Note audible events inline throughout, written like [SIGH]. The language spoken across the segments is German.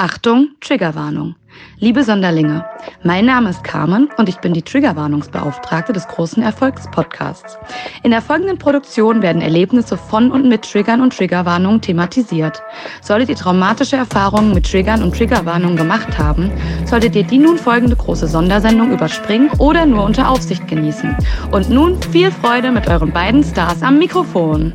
Achtung, Triggerwarnung. Liebe Sonderlinge, mein Name ist Carmen und ich bin die Triggerwarnungsbeauftragte des großen Erfolgspodcasts. In der folgenden Produktion werden Erlebnisse von und mit Triggern und Triggerwarnungen thematisiert. Solltet ihr traumatische Erfahrungen mit Triggern und Triggerwarnungen gemacht haben, solltet ihr die nun folgende große Sondersendung überspringen oder nur unter Aufsicht genießen. Und nun viel Freude mit euren beiden Stars am Mikrofon.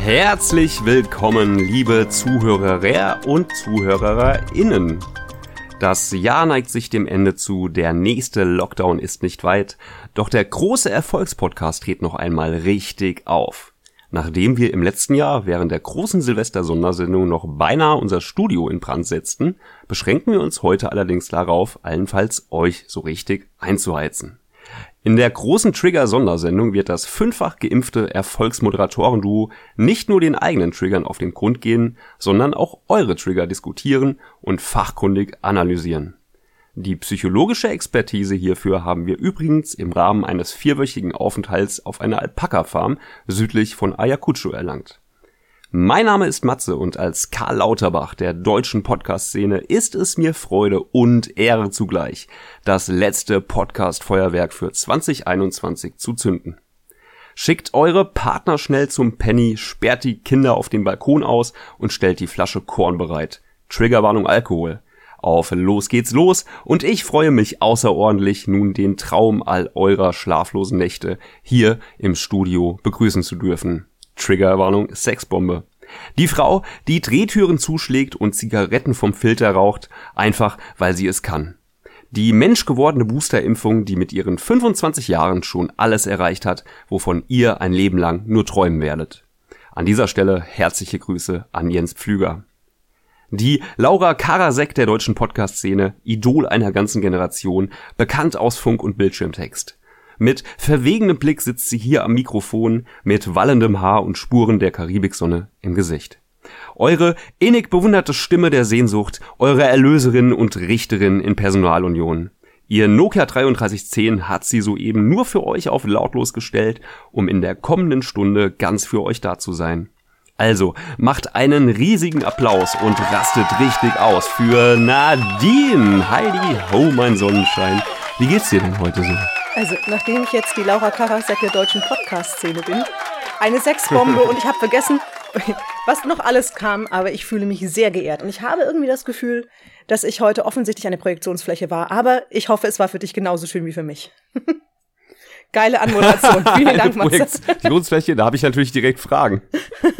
Herzlich willkommen, liebe Zuhörer und ZuhörerInnen. Das Jahr neigt sich dem Ende zu, der nächste Lockdown ist nicht weit, doch der große Erfolgspodcast dreht noch einmal richtig auf. Nachdem wir im letzten Jahr während der großen Silvester-Sondersendung noch beinahe unser Studio in Brand setzten, beschränken wir uns heute allerdings darauf, allenfalls euch so richtig einzuheizen. In der großen Trigger-Sondersendung wird das fünffach geimpfte Erfolgsmoderatoren-Duo nicht nur den eigenen Triggern auf den Grund gehen, sondern auch eure Trigger diskutieren und fachkundig analysieren. Die psychologische Expertise hierfür haben wir übrigens im Rahmen eines vierwöchigen Aufenthalts auf einer Alpaka-Farm südlich von Ayacucho erlangt mein Name ist Matze und als Karl Lauterbach der deutschen Podcast-Szene ist es mir Freude und Ehre zugleich, das letzte Podcast-Feuerwerk für 2021 zu zünden. Schickt eure Partner schnell zum Penny, sperrt die Kinder auf dem Balkon aus und stellt die Flasche Korn bereit. Triggerwarnung Alkohol. Auf los geht's los und ich freue mich außerordentlich, nun den Traum all eurer schlaflosen Nächte hier im Studio begrüßen zu dürfen. Triggerwarnung Sexbombe. Die Frau, die Drehtüren zuschlägt und Zigaretten vom Filter raucht, einfach weil sie es kann. Die menschgewordene Boosterimpfung, die mit ihren 25 Jahren schon alles erreicht hat, wovon ihr ein Leben lang nur träumen werdet. An dieser Stelle herzliche Grüße an Jens Pflüger. Die Laura Karasek der deutschen Podcast-Szene, Idol einer ganzen Generation, bekannt aus Funk und Bildschirmtext. Mit verwegenem Blick sitzt sie hier am Mikrofon mit wallendem Haar und Spuren der Karibiksonne im Gesicht. Eure innig bewunderte Stimme der Sehnsucht, eure Erlöserin und Richterin in Personalunion. Ihr Nokia 3310 hat sie soeben nur für euch auf lautlos gestellt, um in der kommenden Stunde ganz für euch da zu sein. Also, macht einen riesigen Applaus und rastet richtig aus für Nadine. Heidi ho, mein Sonnenschein. Wie geht's dir denn heute so? Also, nachdem ich jetzt die Laura Karasek der deutschen Podcast-Szene bin, eine Sexbombe und ich habe vergessen, was noch alles kam, aber ich fühle mich sehr geehrt. Und ich habe irgendwie das Gefühl, dass ich heute offensichtlich eine Projektionsfläche war. Aber ich hoffe, es war für dich genauso schön wie für mich. [LAUGHS] Geile Anmoderation. [LAUGHS] Vielen Dank, Matze. Produktionsfläche, da habe ich natürlich direkt Fragen.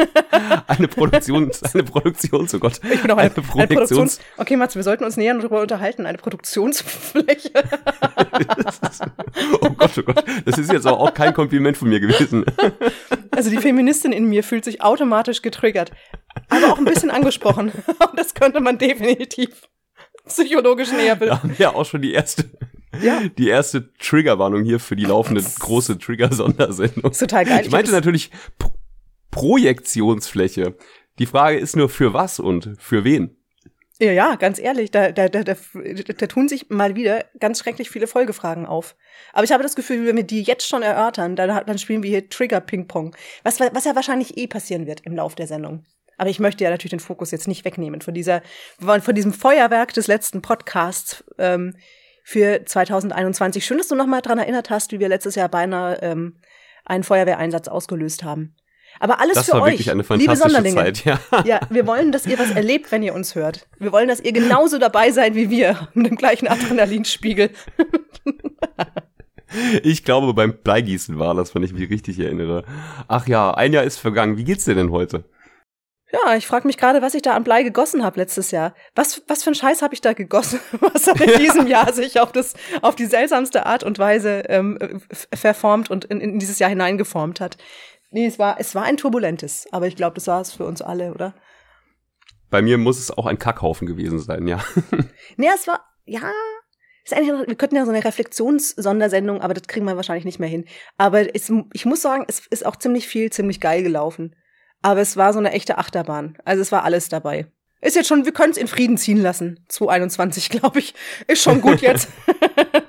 [LAUGHS] Eine Produktion, eine Produktion, oh Gott. Ich bin auch eine, eine, Produktions eine Produktions Okay, Matze, wir sollten uns näher darüber unterhalten. Eine Produktionsfläche. [LAUGHS] oh Gott, oh Gott. Das ist jetzt auch kein Kompliment von mir gewesen. Also die Feministin in mir fühlt sich automatisch getriggert. Aber auch ein bisschen angesprochen. Und das könnte man definitiv psychologisch näher betrachten. Ja, auch schon die erste ja. Die erste Triggerwarnung hier für die laufende große Trigger-Sondersendung. Total geil. Ich meinte natürlich Pro Projektionsfläche. Die Frage ist nur für was und für wen? Ja, ja, ganz ehrlich, da, da, da, da, da tun sich mal wieder ganz schrecklich viele Folgefragen auf. Aber ich habe das Gefühl, wenn wir die jetzt schon erörtern, dann, dann spielen wir hier Trigger-Ping-Pong. Was, was ja wahrscheinlich eh passieren wird im Lauf der Sendung. Aber ich möchte ja natürlich den Fokus jetzt nicht wegnehmen von dieser, von diesem Feuerwerk des letzten Podcasts, ähm, für 2021. Schön, dass du nochmal dran erinnert hast, wie wir letztes Jahr beinahe ähm, einen Feuerwehreinsatz ausgelöst haben. Aber alles das für war euch, wirklich eine fantastische liebe Sonderlinge. Zeit, ja. [LAUGHS] ja, wir wollen, dass ihr was erlebt, wenn ihr uns hört. Wir wollen, dass ihr genauso dabei seid wie wir [LAUGHS] mit dem gleichen Adrenalinspiegel. [LAUGHS] Ich glaube, beim Bleigießen war das, wenn ich mich richtig erinnere. Ach ja, ein Jahr ist vergangen. Wie geht's dir denn heute? Ja, ich frage mich gerade, was ich da an Blei gegossen habe letztes Jahr. Was, was für ein Scheiß habe ich da gegossen, [LAUGHS] was dann in diesem Jahr sich auf, das, auf die seltsamste Art und Weise ähm, verformt und in, in dieses Jahr hineingeformt hat. Nee, es war, es war ein turbulentes, aber ich glaube, das war es für uns alle, oder? Bei mir muss es auch ein Kackhaufen gewesen sein, ja. [LAUGHS] nee, es war, ja, ist eigentlich, wir könnten ja so eine Reflexionssondersendung, aber das kriegen wir wahrscheinlich nicht mehr hin. Aber es, ich muss sagen, es ist auch ziemlich viel, ziemlich geil gelaufen. Aber es war so eine echte Achterbahn. Also es war alles dabei. Ist jetzt schon, wir können es in Frieden ziehen lassen. 2021, [LAUGHS] glaube ich. Ist schon gut jetzt.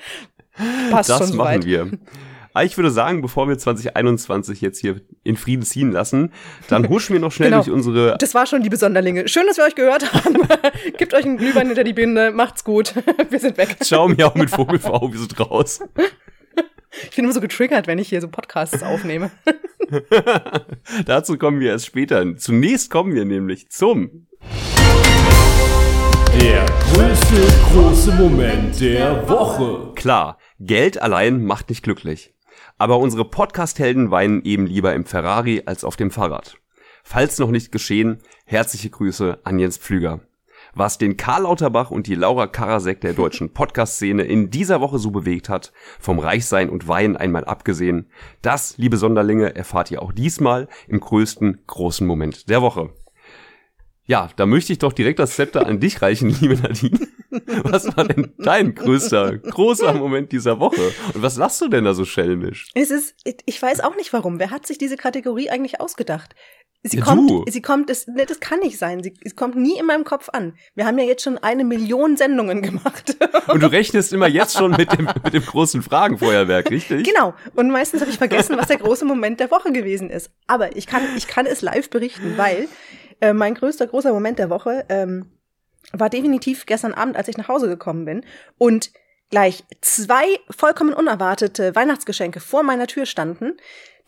[LAUGHS] Passt das schon machen wir. Aber ich würde sagen, bevor wir 2021 jetzt hier in Frieden ziehen lassen, dann huschen wir noch schnell genau. durch unsere. Das war schon die Besonderlinge. Schön, dass wir euch gehört haben. [LAUGHS] Gebt euch einen Glühwein hinter die Binde. Macht's gut. wir sind weg. Ciao, mir auch mit Vogelfrau. Wir sind raus. Ich bin immer so getriggert, wenn ich hier so Podcasts aufnehme. [LAUGHS] Dazu kommen wir erst später. Zunächst kommen wir nämlich zum der größte große Moment der Woche. Klar, Geld allein macht nicht glücklich. Aber unsere Podcast-Helden weinen eben lieber im Ferrari als auf dem Fahrrad. Falls noch nicht geschehen, herzliche Grüße an Jens Pflüger. Was den Karl Lauterbach und die Laura Karasek der deutschen [LAUGHS] Podcast-Szene in dieser Woche so bewegt hat, vom Reichsein und Weinen einmal abgesehen, das, liebe Sonderlinge, erfahrt ihr auch diesmal im größten großen Moment der Woche. Ja, da möchte ich doch direkt das Zepter an dich reichen, [LAUGHS] liebe Nadine. Was war denn dein größter, großer Moment dieser Woche? Und was lachst du denn da so schelmisch? Es ist, ich weiß auch nicht warum. Wer hat sich diese Kategorie eigentlich ausgedacht? Sie ja, kommt, du. sie kommt, das, ne, das kann nicht sein. Sie, sie kommt nie in meinem Kopf an. Wir haben ja jetzt schon eine Million Sendungen gemacht. [LAUGHS] Und du rechnest immer jetzt schon mit dem, mit dem großen Fragenfeuerwerk, richtig? Genau. Und meistens habe ich vergessen, was der große Moment der Woche gewesen ist. Aber ich kann, ich kann es live berichten, weil äh, mein größter großer Moment der Woche ähm, war definitiv gestern Abend, als ich nach Hause gekommen bin und gleich zwei vollkommen unerwartete Weihnachtsgeschenke vor meiner Tür standen.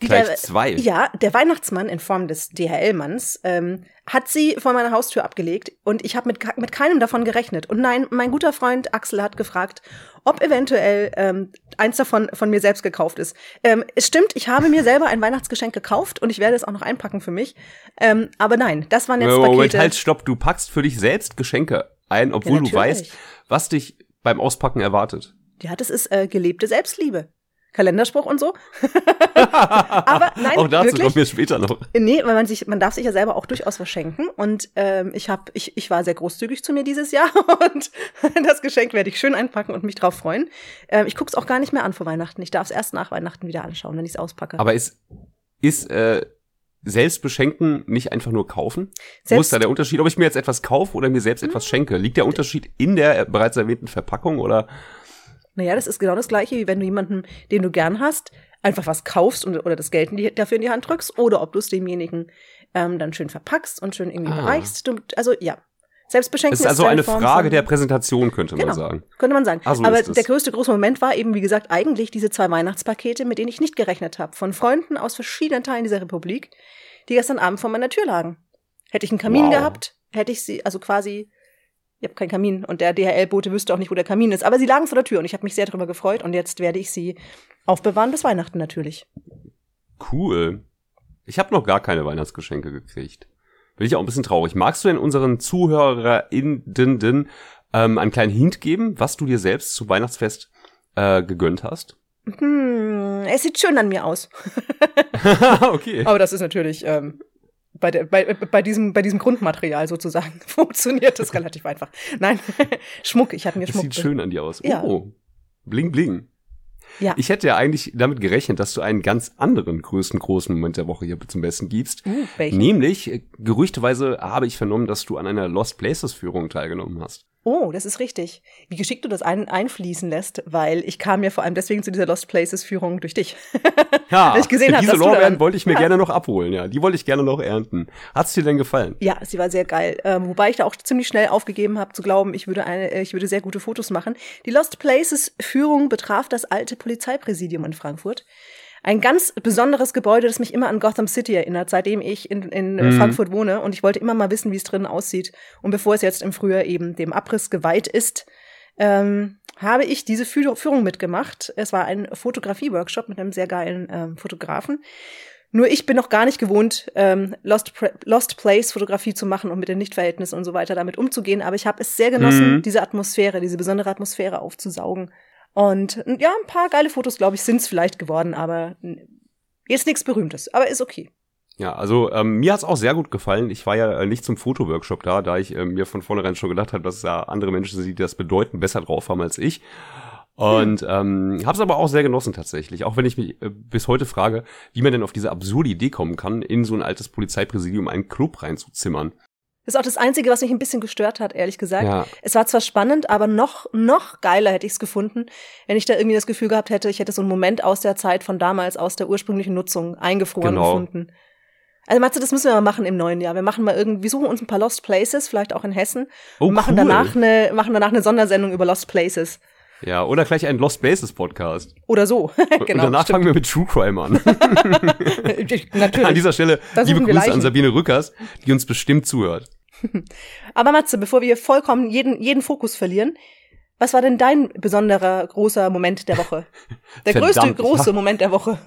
Die gleich der, zwei? Ja, der Weihnachtsmann in Form des DHL-Manns ähm, hat sie vor meiner Haustür abgelegt und ich habe mit, mit keinem davon gerechnet. Und nein, mein guter Freund Axel hat gefragt, ob eventuell ähm, eins davon von mir selbst gekauft ist. Ähm, es stimmt, ich habe mir selber ein Weihnachtsgeschenk gekauft und ich werde es auch noch einpacken für mich. Ähm, aber nein, das waren jetzt Moment, Pakete. halt, stopp, du packst für dich selbst Geschenke ein, obwohl ja, du weißt, was dich beim Auspacken erwartet. Ja, das ist äh, gelebte Selbstliebe. Kalenderspruch und so. [LAUGHS] Aber nein, auch dazu wirklich, kommen wir später noch. Nee, weil man sich, man darf sich ja selber auch durchaus verschenken. Und ähm, ich habe, ich, ich war sehr großzügig zu mir dieses Jahr [LAUGHS] und das Geschenk werde ich schön einpacken und mich drauf freuen. Ähm, ich gucke es auch gar nicht mehr an vor Weihnachten. Ich darf es erst nach Weihnachten wieder anschauen, wenn ich es auspacke. Aber ist, ist äh, selbst beschenken nicht einfach nur kaufen? Selbst Wo ist da der Unterschied, ob ich mir jetzt etwas kaufe oder mir selbst etwas schenke? Liegt der Unterschied in der bereits erwähnten Verpackung oder? Naja, das ist genau das Gleiche, wie wenn du jemanden, den du gern hast, einfach was kaufst und, oder das Geld in die, dafür in die Hand drückst oder ob du es demjenigen ähm, dann schön verpackst und schön irgendwie ah. bereichst. Du, also ja, Selbstbeschenken ist also ist eine Form Frage der Präsentation, könnte man genau, sagen. Könnte man sagen. Also Aber der größte große Moment war eben, wie gesagt, eigentlich diese zwei Weihnachtspakete, mit denen ich nicht gerechnet habe. Von Freunden aus verschiedenen Teilen dieser Republik, die gestern Abend vor meiner Tür lagen. Hätte ich einen Kamin wow. gehabt, hätte ich sie, also quasi ich habe keinen Kamin und der DHL-Bote wüsste auch nicht, wo der Kamin ist. Aber sie lagen vor der Tür und ich habe mich sehr darüber gefreut und jetzt werde ich sie aufbewahren bis Weihnachten natürlich. Cool. Ich habe noch gar keine Weihnachtsgeschenke gekriegt. Bin ich auch ein bisschen traurig. Magst du denn unseren ZuhörerInnen ähm, einen kleinen Hint geben, was du dir selbst zu Weihnachtsfest äh, gegönnt hast? Hm, es sieht schön an mir aus. [LAUGHS] [LAUGHS] okay. Aber das ist natürlich ähm, bei, der, bei, bei, diesem, bei diesem Grundmaterial sozusagen [LAUGHS] funktioniert das relativ einfach. Nein, Schmuck, ich hatte mir Schmuck. Sieht schön an dir aus. Ja. Oh, bling bling. Ja. Ich hätte ja eigentlich damit gerechnet, dass du einen ganz anderen größten großen Moment der Woche hier zum Besten gibst. Uh, Nämlich, äh, gerüchteweise habe ich vernommen, dass du an einer Lost Places Führung teilgenommen hast. Oh, das ist richtig. Wie geschickt du das ein einfließen lässt, weil ich kam ja vor allem deswegen zu dieser Lost Places Führung durch dich. [LAUGHS] Ja, ich gesehen diese Lorbeeren wollte ich mir ja. gerne noch abholen, ja. Die wollte ich gerne noch ernten. Hat's dir denn gefallen? Ja, sie war sehr geil. Ähm, wobei ich da auch ziemlich schnell aufgegeben habe zu glauben, ich würde eine, ich würde sehr gute Fotos machen. Die Lost Places Führung betraf das alte Polizeipräsidium in Frankfurt ein ganz besonderes Gebäude, das mich immer an Gotham City erinnert, seitdem ich in, in mhm. Frankfurt wohne. Und ich wollte immer mal wissen, wie es drinnen aussieht. Und bevor es jetzt im Frühjahr eben dem Abriss geweiht ist, ähm, habe ich diese Führung mitgemacht. Es war ein Fotografie-Workshop mit einem sehr geilen ähm, Fotografen. Nur ich bin noch gar nicht gewohnt, ähm, Lost, Lost Place Fotografie zu machen und mit den Lichtverhältnissen und so weiter damit umzugehen. Aber ich habe es sehr genossen, Mhm. diese Atmosphäre, diese besondere Atmosphäre aufzusaugen. Und ja, ein paar geile Fotos, glaube ich, sind es vielleicht geworden, aber jetzt nichts Berühmtes. Aber ist okay. Ja, also ähm, mir hat's auch sehr gut gefallen. Ich war ja äh, nicht zum Fotoworkshop da, da ich äh, mir von vornherein schon gedacht habe, dass da andere Menschen sind, die das bedeuten, besser drauf haben als ich. Und ähm, habe es aber auch sehr genossen tatsächlich. Auch wenn ich mich äh, bis heute frage, wie man denn auf diese absurde Idee kommen kann, in so ein altes Polizeipräsidium einen Club reinzuzimmern. Das ist auch das Einzige, was mich ein bisschen gestört hat, ehrlich gesagt. Ja. Es war zwar spannend, aber noch, noch geiler hätte ich es gefunden, wenn ich da irgendwie das Gefühl gehabt hätte, ich hätte so einen Moment aus der Zeit von damals, aus der ursprünglichen Nutzung eingefroren Genau. gefunden. Also Matze, das müssen wir mal machen im neuen Jahr. Wir machen mal irgendwie, wir suchen uns ein paar Lost Places, vielleicht auch in Hessen, Oh, und machen cool. danach eine, machen danach eine Sondersendung über Lost Places. Ja, oder gleich ein Lost Bases Podcast. Oder so. [LAUGHS] Und genau. danach fangen wir mit True Crime an. [LAUGHS] Natürlich. an dieser Stelle Da liebe Grüße an Sabine Rückers, die uns bestimmt zuhört. [LAUGHS] Aber Matze, bevor wir vollkommen jeden, jeden Fokus verlieren, was war denn dein besonderer großer Moment der Woche? Der Verdammt, größte große war- Moment der Woche.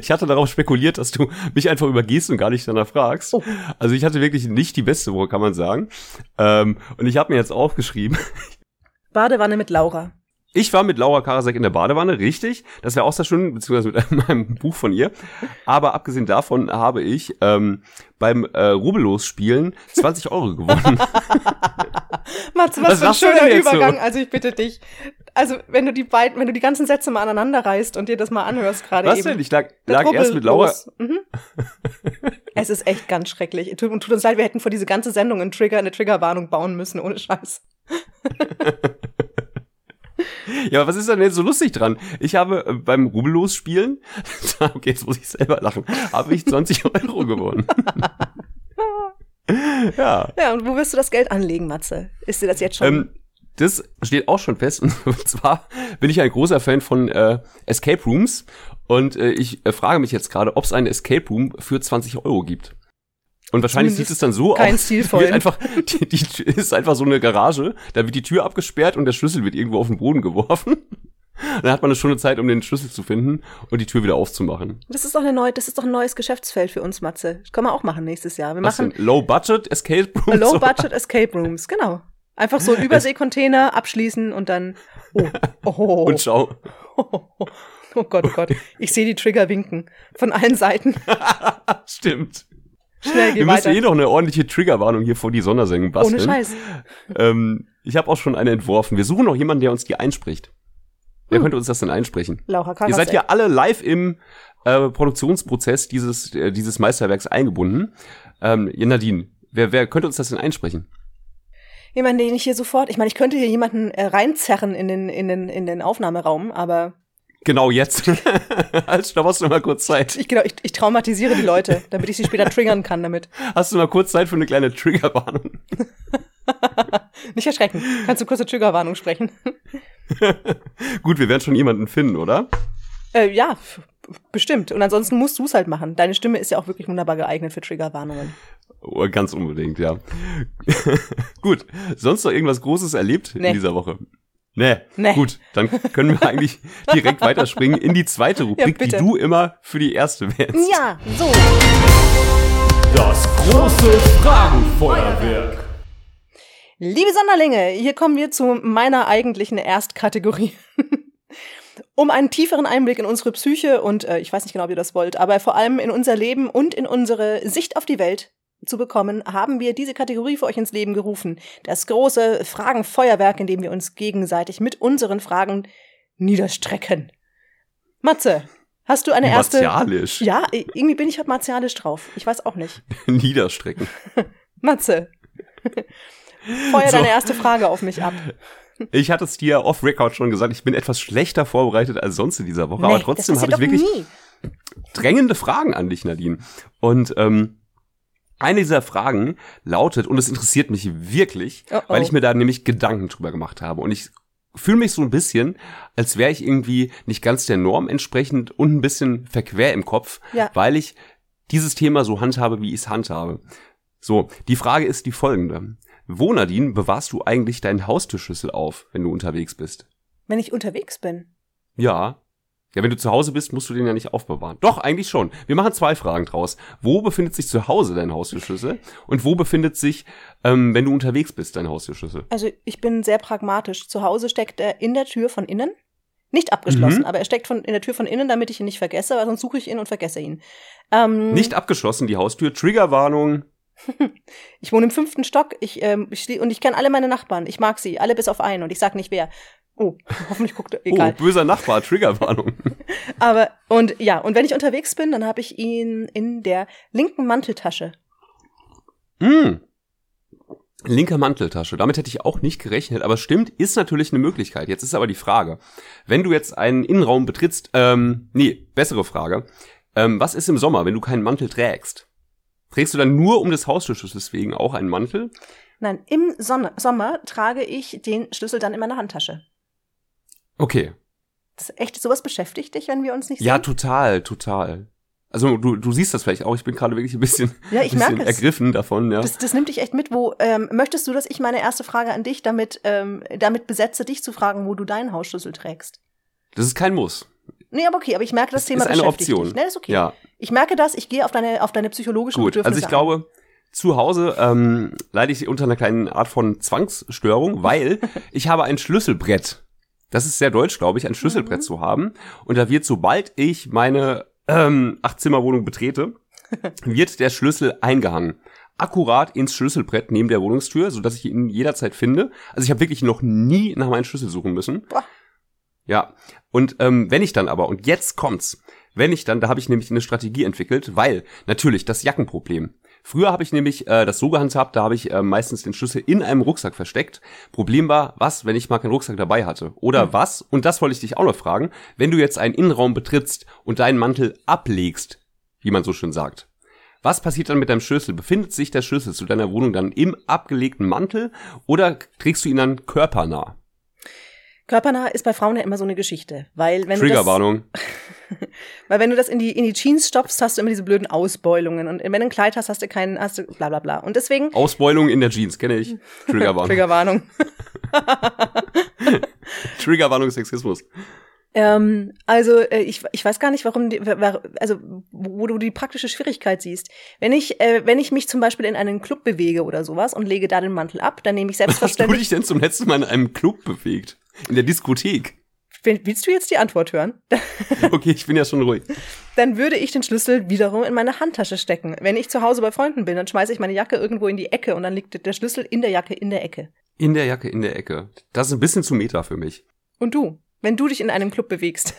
Ich hatte darauf spekuliert, dass du mich einfach übergehst und gar nicht danach fragst. Oh. Also ich hatte wirklich nicht die beste Woche, kann man sagen. Ähm, und ich habe mir jetzt aufgeschrieben, Badewanne mit Laura. Ich war mit Laura Karasek in der Badewanne, richtig. Das wäre auch sehr schön, beziehungsweise mit [LAUGHS] meinem Buch von ihr. Aber abgesehen davon habe ich ähm, beim äh, Rubelos spielen 20 Euro gewonnen. [LAUGHS] Matze, Was was, für ein schöner jetzt so? Übergang. Also ich bitte dich. Also wenn du die beiden, wenn du die ganzen Sätze mal aneinander reißt und dir das mal anhörst gerade Was eben. denn? Ich lag, lag erst mit Laura. Mhm. [LAUGHS] es ist echt ganz schrecklich. Tut, tut uns leid, wir hätten vor diese ganze Sendung einen Trigger, eine Triggerwarnung bauen müssen, ohne Scheiß. [LAUGHS] Ja, was ist denn jetzt so lustig dran? Ich habe äh, beim Rubelos spielen, [LAUGHS] okay, jetzt muss ich selber lachen, habe ich 20 [LAUGHS] Euro gewonnen. ja. Ja, und wo wirst du das Geld anlegen, Matze? Ist dir das jetzt schon? Ähm, das steht auch schon fest. Und zwar bin ich ein großer Fan von äh, Escape Rooms. Und äh, ich äh, frage mich jetzt gerade, ob es einen Escape Room für 20 Euro gibt. Und wahrscheinlich Zumindest sieht es dann so kein aus. stilvollen. Wird einfach, [LAUGHS] die, die Tür ist einfach so eine Garage, da wird die Tür abgesperrt und der Schlüssel wird irgendwo auf den Boden geworfen. [LAUGHS] Dann hat man eine Stunde Zeit, um den Schlüssel zu finden und die Tür wieder aufzumachen. das ist doch eine neue, das ist doch ein neues Geschäftsfeld für uns, Matze. Das können wir auch machen nächstes Jahr. Wir Was machen denn? Low Budget Escape Rooms? Low [LAUGHS] Budget Escape Rooms, genau. Einfach so einen Überseekontainer abschließen und dann. Oh, oh, Und schau. oh Gott, oh Gott. Ich sehe die Trigger winken. Von allen Seiten. Stimmt. Schnell, geh Wir müssen weiter. eh noch eine ordentliche Triggerwarnung hier vor die Sondersendung basteln. Ohne Scheiß. Ähm, ich habe auch schon eine entworfen. Wir suchen noch jemanden, der uns die einspricht. Wer Hm. könnte uns das denn einsprechen? Laura Ihr Karasek. seid ja alle live im äh, Produktionsprozess dieses, äh, dieses Meisterwerks eingebunden. Ähm, Nadine, wer, wer könnte uns das denn einsprechen? Jemand, den ich hier sofort. Ich meine, ich könnte hier jemanden äh, reinzerren in den, in, den, in den Aufnahmeraum, aber Genau jetzt. [LAUGHS] halt, da hast du mal kurz Zeit. ich, genau, ich, ich traumatisiere die Leute, damit ich sie später triggern kann damit. Hast du mal kurz Zeit für eine kleine Triggerwarnung? [LAUGHS] Nicht erschrecken. Kannst du kurze Triggerwarnung sprechen? [LAUGHS] Gut, wir werden schon jemanden finden, oder? Äh, ja, bestimmt. Und ansonsten musst du es halt machen. Deine Stimme ist ja auch wirklich wunderbar geeignet für Triggerwarnungen. Oh, ganz unbedingt, ja. Gut, sonst noch irgendwas Großes erlebt Nee. in dieser Woche? Nee. Nee. Gut, dann können wir eigentlich direkt weiterspringen in die zweite Rubrik, die bitte. du immer für die erste wählst. Ja, so. Das große Fragenfeuerwerk. Liebe Sonderlinge, hier kommen wir zu meiner eigentlichen Erstkategorie. [LAUGHS] um einen tieferen Einblick in unsere Psyche und äh, ich weiß nicht genau, ob ihr das wollt, aber vor allem in unser Leben und in unsere Sicht auf die Welt zu bekommen, haben wir diese Kategorie für euch ins Leben gerufen. Das große Fragenfeuerwerk, in dem wir uns gegenseitig mit unseren Fragen niederstrecken. Matze, hast du eine erste... Martialisch. Ja, irgendwie bin ich heute martialisch drauf. Ich weiß auch nicht. [LAUGHS] Niederstrecken. [LAUGHS] Matze, [LAUGHS] feuer So. deine erste Frage auf mich ab. Ich hatte es dir off-Record schon gesagt, ich bin etwas schlechter vorbereitet als sonst in dieser Woche, Nee, aber trotzdem habe ich wirklich nie. drängende Fragen an dich, Nadine. Und ähm, eine dieser Fragen lautet, und es interessiert mich wirklich, Oh, oh. weil ich mir da nämlich Gedanken drüber gemacht habe. Und ich fühle mich so ein bisschen, als wäre ich irgendwie nicht ganz der Norm entsprechend und ein bisschen verquer im Kopf, Ja. weil ich dieses Thema so handhabe, wie ich es handhabe. So, die Frage ist die folgende. Wo, Nadine, bewahrst du eigentlich deinen Haustürschlüssel auf, wenn du unterwegs bist? Wenn ich unterwegs bin. Ja, Ja, wenn du zu Hause bist, musst du den ja nicht aufbewahren. Doch, eigentlich schon. Wir machen zwei Fragen draus. Wo befindet sich zu Hause dein Haustürschlüssel? Und wo befindet sich, ähm, wenn du unterwegs bist, dein Haustürschlüssel? Also ich bin sehr pragmatisch. Zu Hause steckt er in der Tür von innen. Nicht abgeschlossen, Mhm. aber er steckt von, in der Tür von innen, damit ich ihn nicht vergesse, weil sonst suche ich ihn und vergesse ihn. Ähm, Nicht abgeschlossen, die Haustür. Triggerwarnung. [LAUGHS] Ich wohne im fünften Stock ich, ähm, ich und ich kenne alle meine Nachbarn. Ich mag sie, alle bis auf einen und ich sag nicht wer. Oh, hoffentlich guckt er. Egal. Oh, böser Nachbar, Triggerwarnung. [LAUGHS] Aber und ja, und wenn ich unterwegs bin, dann habe ich ihn in der linken Manteltasche. Hm. Linke Manteltasche. Damit hätte ich auch nicht gerechnet, aber stimmt, ist natürlich eine Möglichkeit. Jetzt ist aber die Frage, wenn du jetzt einen Innenraum betrittst, ähm, nee, bessere Frage. Ähm, was ist im Sommer, wenn du keinen Mantel trägst? Trägst du dann nur um des Haustürschlüssels wegen auch einen Mantel? Nein, im Sonne, Sommer trage ich den Schlüssel dann in meiner Handtasche. Okay. Das ist echt, sowas beschäftigt dich, wenn wir uns nicht Ja, sehen? total, total. Also du, du siehst das vielleicht auch. Ich bin gerade wirklich ein bisschen, [LAUGHS] Ja, ich bisschen merke es. ergriffen davon. Ja. Das, das nimmt dich echt mit. Wo ähm, möchtest du, dass ich meine erste Frage an dich damit, ähm, damit besetze, dich zu fragen, wo du deinen Hausschlüssel trägst? Das ist kein Muss. Nee, aber okay, aber ich merke, das, Das Thema ist eine beschäftigt Option. dich. Nee, ist okay. Ja, Ich merke das, ich gehe auf deine, auf deine psychologischen Gut, Bedürfnisse also ich glaube, zu Hause ähm, leide ich unter einer kleinen Art von Zwangsstörung, weil [LAUGHS] ich habe ein Schlüsselbrett. Das ist sehr deutsch, glaube ich, ein Schlüsselbrett Mhm. zu haben. Und da wird, sobald ich meine ähm, Achtzimmerwohnung betrete, [LAUGHS] wird der Schlüssel eingehangen. Akkurat ins Schlüsselbrett neben der Wohnungstür, sodass ich ihn jederzeit finde. Also ich habe wirklich noch nie nach meinem Schlüssel suchen müssen. Boah. Ja, und ähm, wenn ich dann aber, und jetzt kommt's, wenn ich dann, da habe ich nämlich eine Strategie entwickelt, weil natürlich das Jackenproblem. Früher habe ich nämlich äh, das so gehandhabt, da habe ich äh, meistens den Schlüssel in einem Rucksack versteckt. Problem war, was, wenn ich mal keinen Rucksack dabei hatte? Oder Hm. was, und das wollte ich dich auch noch fragen, wenn du jetzt einen Innenraum betrittst und deinen Mantel ablegst, wie man so schön sagt. Was passiert dann mit deinem Schlüssel? Befindet sich der Schlüssel zu deiner Wohnung dann im abgelegten Mantel oder trägst du ihn dann körpernah? Körpernah ist bei Frauen ja immer so eine Geschichte, weil wenn Triggerwarnung. [LAUGHS] weil wenn du das in die in die Jeans stopfst, hast du immer diese blöden Ausbeulungen und wenn du ein Kleid hast, hast du keinen, hast du bla bla bla und deswegen Ausbeulung in der Jeans, kenne ich. [LAUGHS] Triggerwarnung. Triggerwarnung. [LAUGHS] Triggerwarnung Sexismus. Ähm, also äh, ich, ich weiß gar nicht, warum, die, also wo du die praktische Schwierigkeit siehst. Wenn ich, äh, wenn ich mich zum Beispiel in einen Club bewege oder sowas und lege da den Mantel ab, dann nehme ich Was hast du selbstverständlich. dich denn zum letzten Mal in einem Club bewegt? In der Diskothek? Will- Willst du jetzt die Antwort hören? [LAUGHS] Okay, ich bin ja schon ruhig. Dann würde ich den Schlüssel wiederum in meine Handtasche stecken. Wenn ich zu Hause bei Freunden bin, dann schmeiße ich meine Jacke irgendwo in die Ecke und dann liegt der Schlüssel in der Jacke in der Ecke. In der Jacke, in der Ecke. Das ist ein bisschen zu meta für mich. Und du, wenn du dich in einem Club bewegst,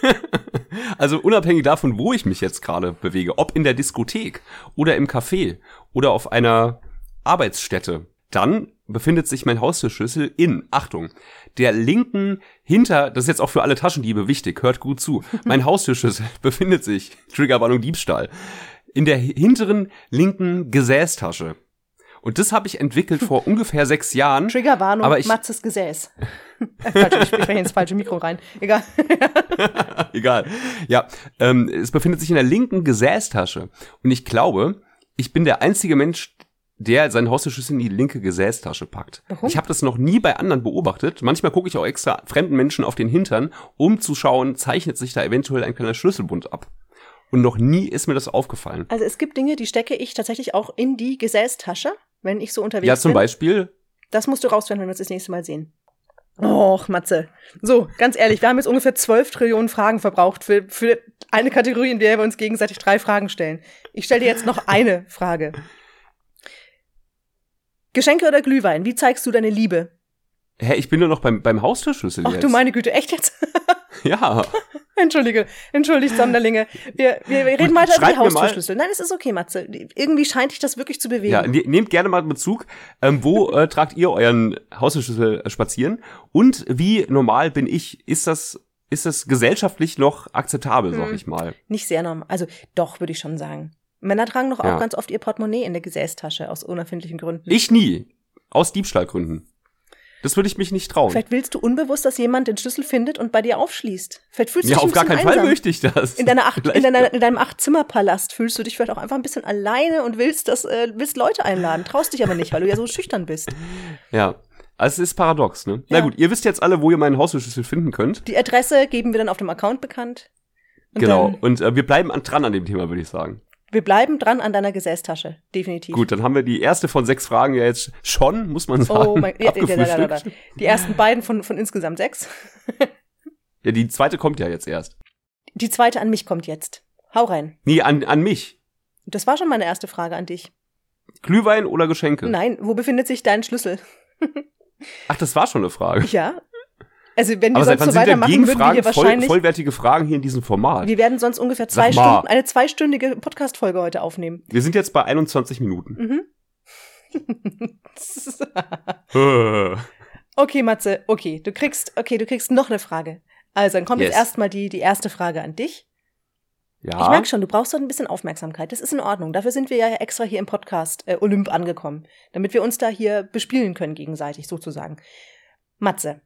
[LAUGHS] Also unabhängig davon, wo ich mich jetzt gerade bewege, ob in der Diskothek oder im Café oder auf einer Arbeitsstätte, dann befindet sich mein Haustürschlüssel in, Achtung, der linken hinter, das ist jetzt auch für alle Taschendiebe wichtig, hört gut zu, [LAUGHS] mein Haustürschlüssel [LAUGHS] befindet sich, Triggerwarnung Diebstahl, in der hinteren linken Gesäßtasche. Und das habe ich entwickelt vor ungefähr sechs Jahren. Triggerwarnung, Aber ich- Matzes Gesäß. Äh, falsch, ich spreche ins falsche Mikro rein. Egal. [LAUGHS] Egal. Ja, ähm, es befindet sich in der linken Gesäßtasche. Und ich glaube, ich bin der einzige Mensch, der seinen Haustürschlüssel in die linke Gesäßtasche packt. Warum? Ich habe das noch nie bei anderen beobachtet. Manchmal gucke ich auch extra fremden Menschen auf den Hintern, um zu schauen, zeichnet sich da eventuell ein kleiner Schlüsselbund ab. Und noch nie ist mir das aufgefallen. Also es gibt Dinge, die stecke ich tatsächlich auch in die Gesäßtasche, wenn ich so unterwegs Ja, zum bin. Beispiel, Das musst du rausfinden, wenn wir uns das nächste Mal sehen. Och, Matze. So, ganz ehrlich, wir haben jetzt ungefähr 12 Trillionen Fragen verbraucht für, für eine Kategorie, in der wir uns gegenseitig drei Fragen stellen. Ich stelle dir jetzt noch eine Frage. Geschenke oder Glühwein? Wie zeigst du deine Liebe? hä, ich bin nur noch beim, beim Haustürschlüssel Ach jetzt. du meine Güte, echt jetzt? [LAUGHS] Ja, Entschuldige, entschuldigt, Sonderlinge. Wir, wir, wir reden weiter über die schreibt mir mal- Haustürschlüssel. Nein, es ist okay, Matze. Irgendwie scheint dich das wirklich zu bewegen. Ja, ne, nehmt gerne mal Bezug. Ähm, wo äh, tragt ihr euren Haustürschlüssel äh, spazieren? Und wie normal bin ich? Ist das, ist das gesellschaftlich noch akzeptabel, sag Hm. ich mal? Nicht sehr normal. Also doch, würde ich schon sagen. Männer tragen doch auch Ja. ganz oft ihr Portemonnaie in der Gesäßtasche aus unerfindlichen Gründen. Ich nie. Aus Diebstahlgründen. Das würde ich mich nicht trauen. Vielleicht willst du unbewusst, dass jemand den Schlüssel findet und bei dir aufschließt. Vielleicht fühlst du Ja, dich auf ein gar keinen bisschen Fall einsam. möchte ich das. In, deiner acht, in, deiner, ja. in deinem Achtzimmerpalast fühlst du dich vielleicht auch einfach ein bisschen alleine und willst das, äh, willst Leute einladen, traust dich aber nicht, weil du ja so schüchtern bist. Ja. Also es ist paradox, ne? Na Ja. gut, ihr wisst jetzt alle, wo ihr meinen Haustürschlüssel finden könnt. Die Adresse geben wir dann auf dem Account bekannt. Und genau. Und äh, wir bleiben an, dran an dem Thema, würde ich sagen. Wir bleiben dran an deiner Gesäßtasche. Definitiv. Gut, dann haben wir die erste von sechs Fragen ja jetzt schon, muss man sagen, Oh mein ja, ja, ja, ja. abgefrühstückt. Die ersten beiden von, von insgesamt sechs. [LAUGHS] Ja, die zweite kommt ja jetzt erst. Die zweite an mich kommt jetzt. Hau rein. Nee, an, an mich. Das war schon meine erste Frage an dich. Glühwein oder Geschenke? Nein, wo befindet sich dein Schlüssel? [LAUGHS] Ach, das war schon eine Frage. Ja. Also wenn wir Aber sonst so weitermachen, würden wir hier voll, wahrscheinlich, vollwertige Fragen hier in diesem Format? wir werden sonst ungefähr zwei. Stunden, eine zweistündige Podcast-Folge heute aufnehmen. Wir sind jetzt bei 21 Minuten. Mhm. [LAUGHS] Okay, Matze, okay, du kriegst, okay, du kriegst noch eine Frage. Also, dann kommt Yes. jetzt erstmal die, die erste Frage an dich. ja. Ich merk schon, du brauchst doch ein bisschen Aufmerksamkeit. Das ist in Ordnung. Dafür sind wir ja extra hier im Podcast äh, Olymp angekommen, damit wir uns da hier bespielen können gegenseitig sozusagen. Matze,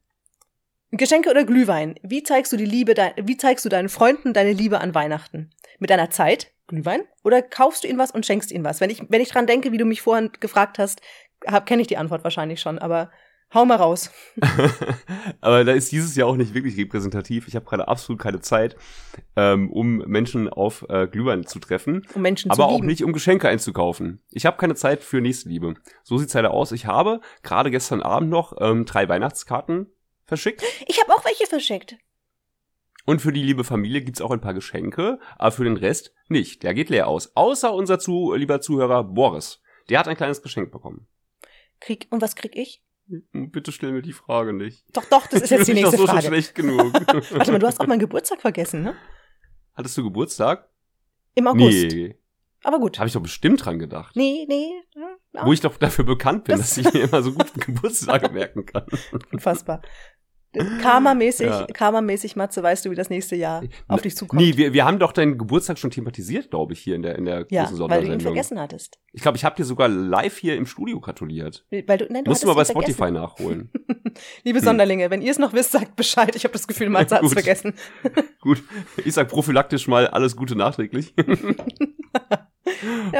Geschenke oder Glühwein? Wie zeigst du die Liebe, wie zeigst du deinen Freunden deine Liebe an Weihnachten? Mit deiner Zeit, Glühwein, oder kaufst du ihnen was und schenkst ihnen was? Wenn ich, wenn ich dran denke, wie du mich vorhin gefragt hast, kenne ich die Antwort wahrscheinlich schon, aber hau mal raus. [LAUGHS] Aber da ist dieses Jahr auch nicht wirklich repräsentativ. Ich habe gerade absolut keine Zeit, ähm, um Menschen auf äh, Glühwein zu treffen. Um Menschen aber zu auch lieben. nicht, um Geschenke einzukaufen. Ich habe keine Zeit für Nächstenliebe. So sieht's leider aus. Ich habe gerade gestern Abend noch ähm, drei Weihnachtskarten verschickt. Ich habe auch welche verschickt. Und für die liebe Familie gibt's auch ein paar Geschenke, aber für den Rest nicht. Der geht leer aus. Außer unser zu, lieber Zuhörer Boris. Der hat ein kleines Geschenk bekommen. Krieg, und was krieg ich? Bitte stell mir die Frage nicht. Doch, doch, das ist jetzt die [LAUGHS] Ich bin nächste doch so schon Frage. schlecht genug. [LAUGHS] [LAUGHS] Warte mal, du hast auch meinen Geburtstag vergessen, ne? Hattest du Geburtstag? Im August. Nee. Aber gut. Habe ich doch bestimmt dran gedacht. Nee, nee. Ja, Wo ich doch dafür bekannt bin, Das- dass ich mir immer so gut [LAUGHS] Geburtstage merken kann. unfassbar. Karma-mäßig, Ja. Karma-mäßig, Matze, weißt du, wie das nächste Jahr auf dich zukommt. Nee, wir, wir haben doch deinen Geburtstag schon thematisiert, glaube ich, hier in der, in der ja, großen weil du ihn Sondersendung. vergessen hattest. Ich glaube, ich habe dir sogar live hier im Studio gratuliert. Weil du, nein, du Musst du mal bei Spotify vergessen. nachholen. [LAUGHS] Liebe Sonderlinge, wenn ihr es noch wisst, sagt Bescheid. Ich habe das Gefühl, Matze hat es [LAUGHS] vergessen. Gut, ich sag prophylaktisch mal alles Gute nachträglich.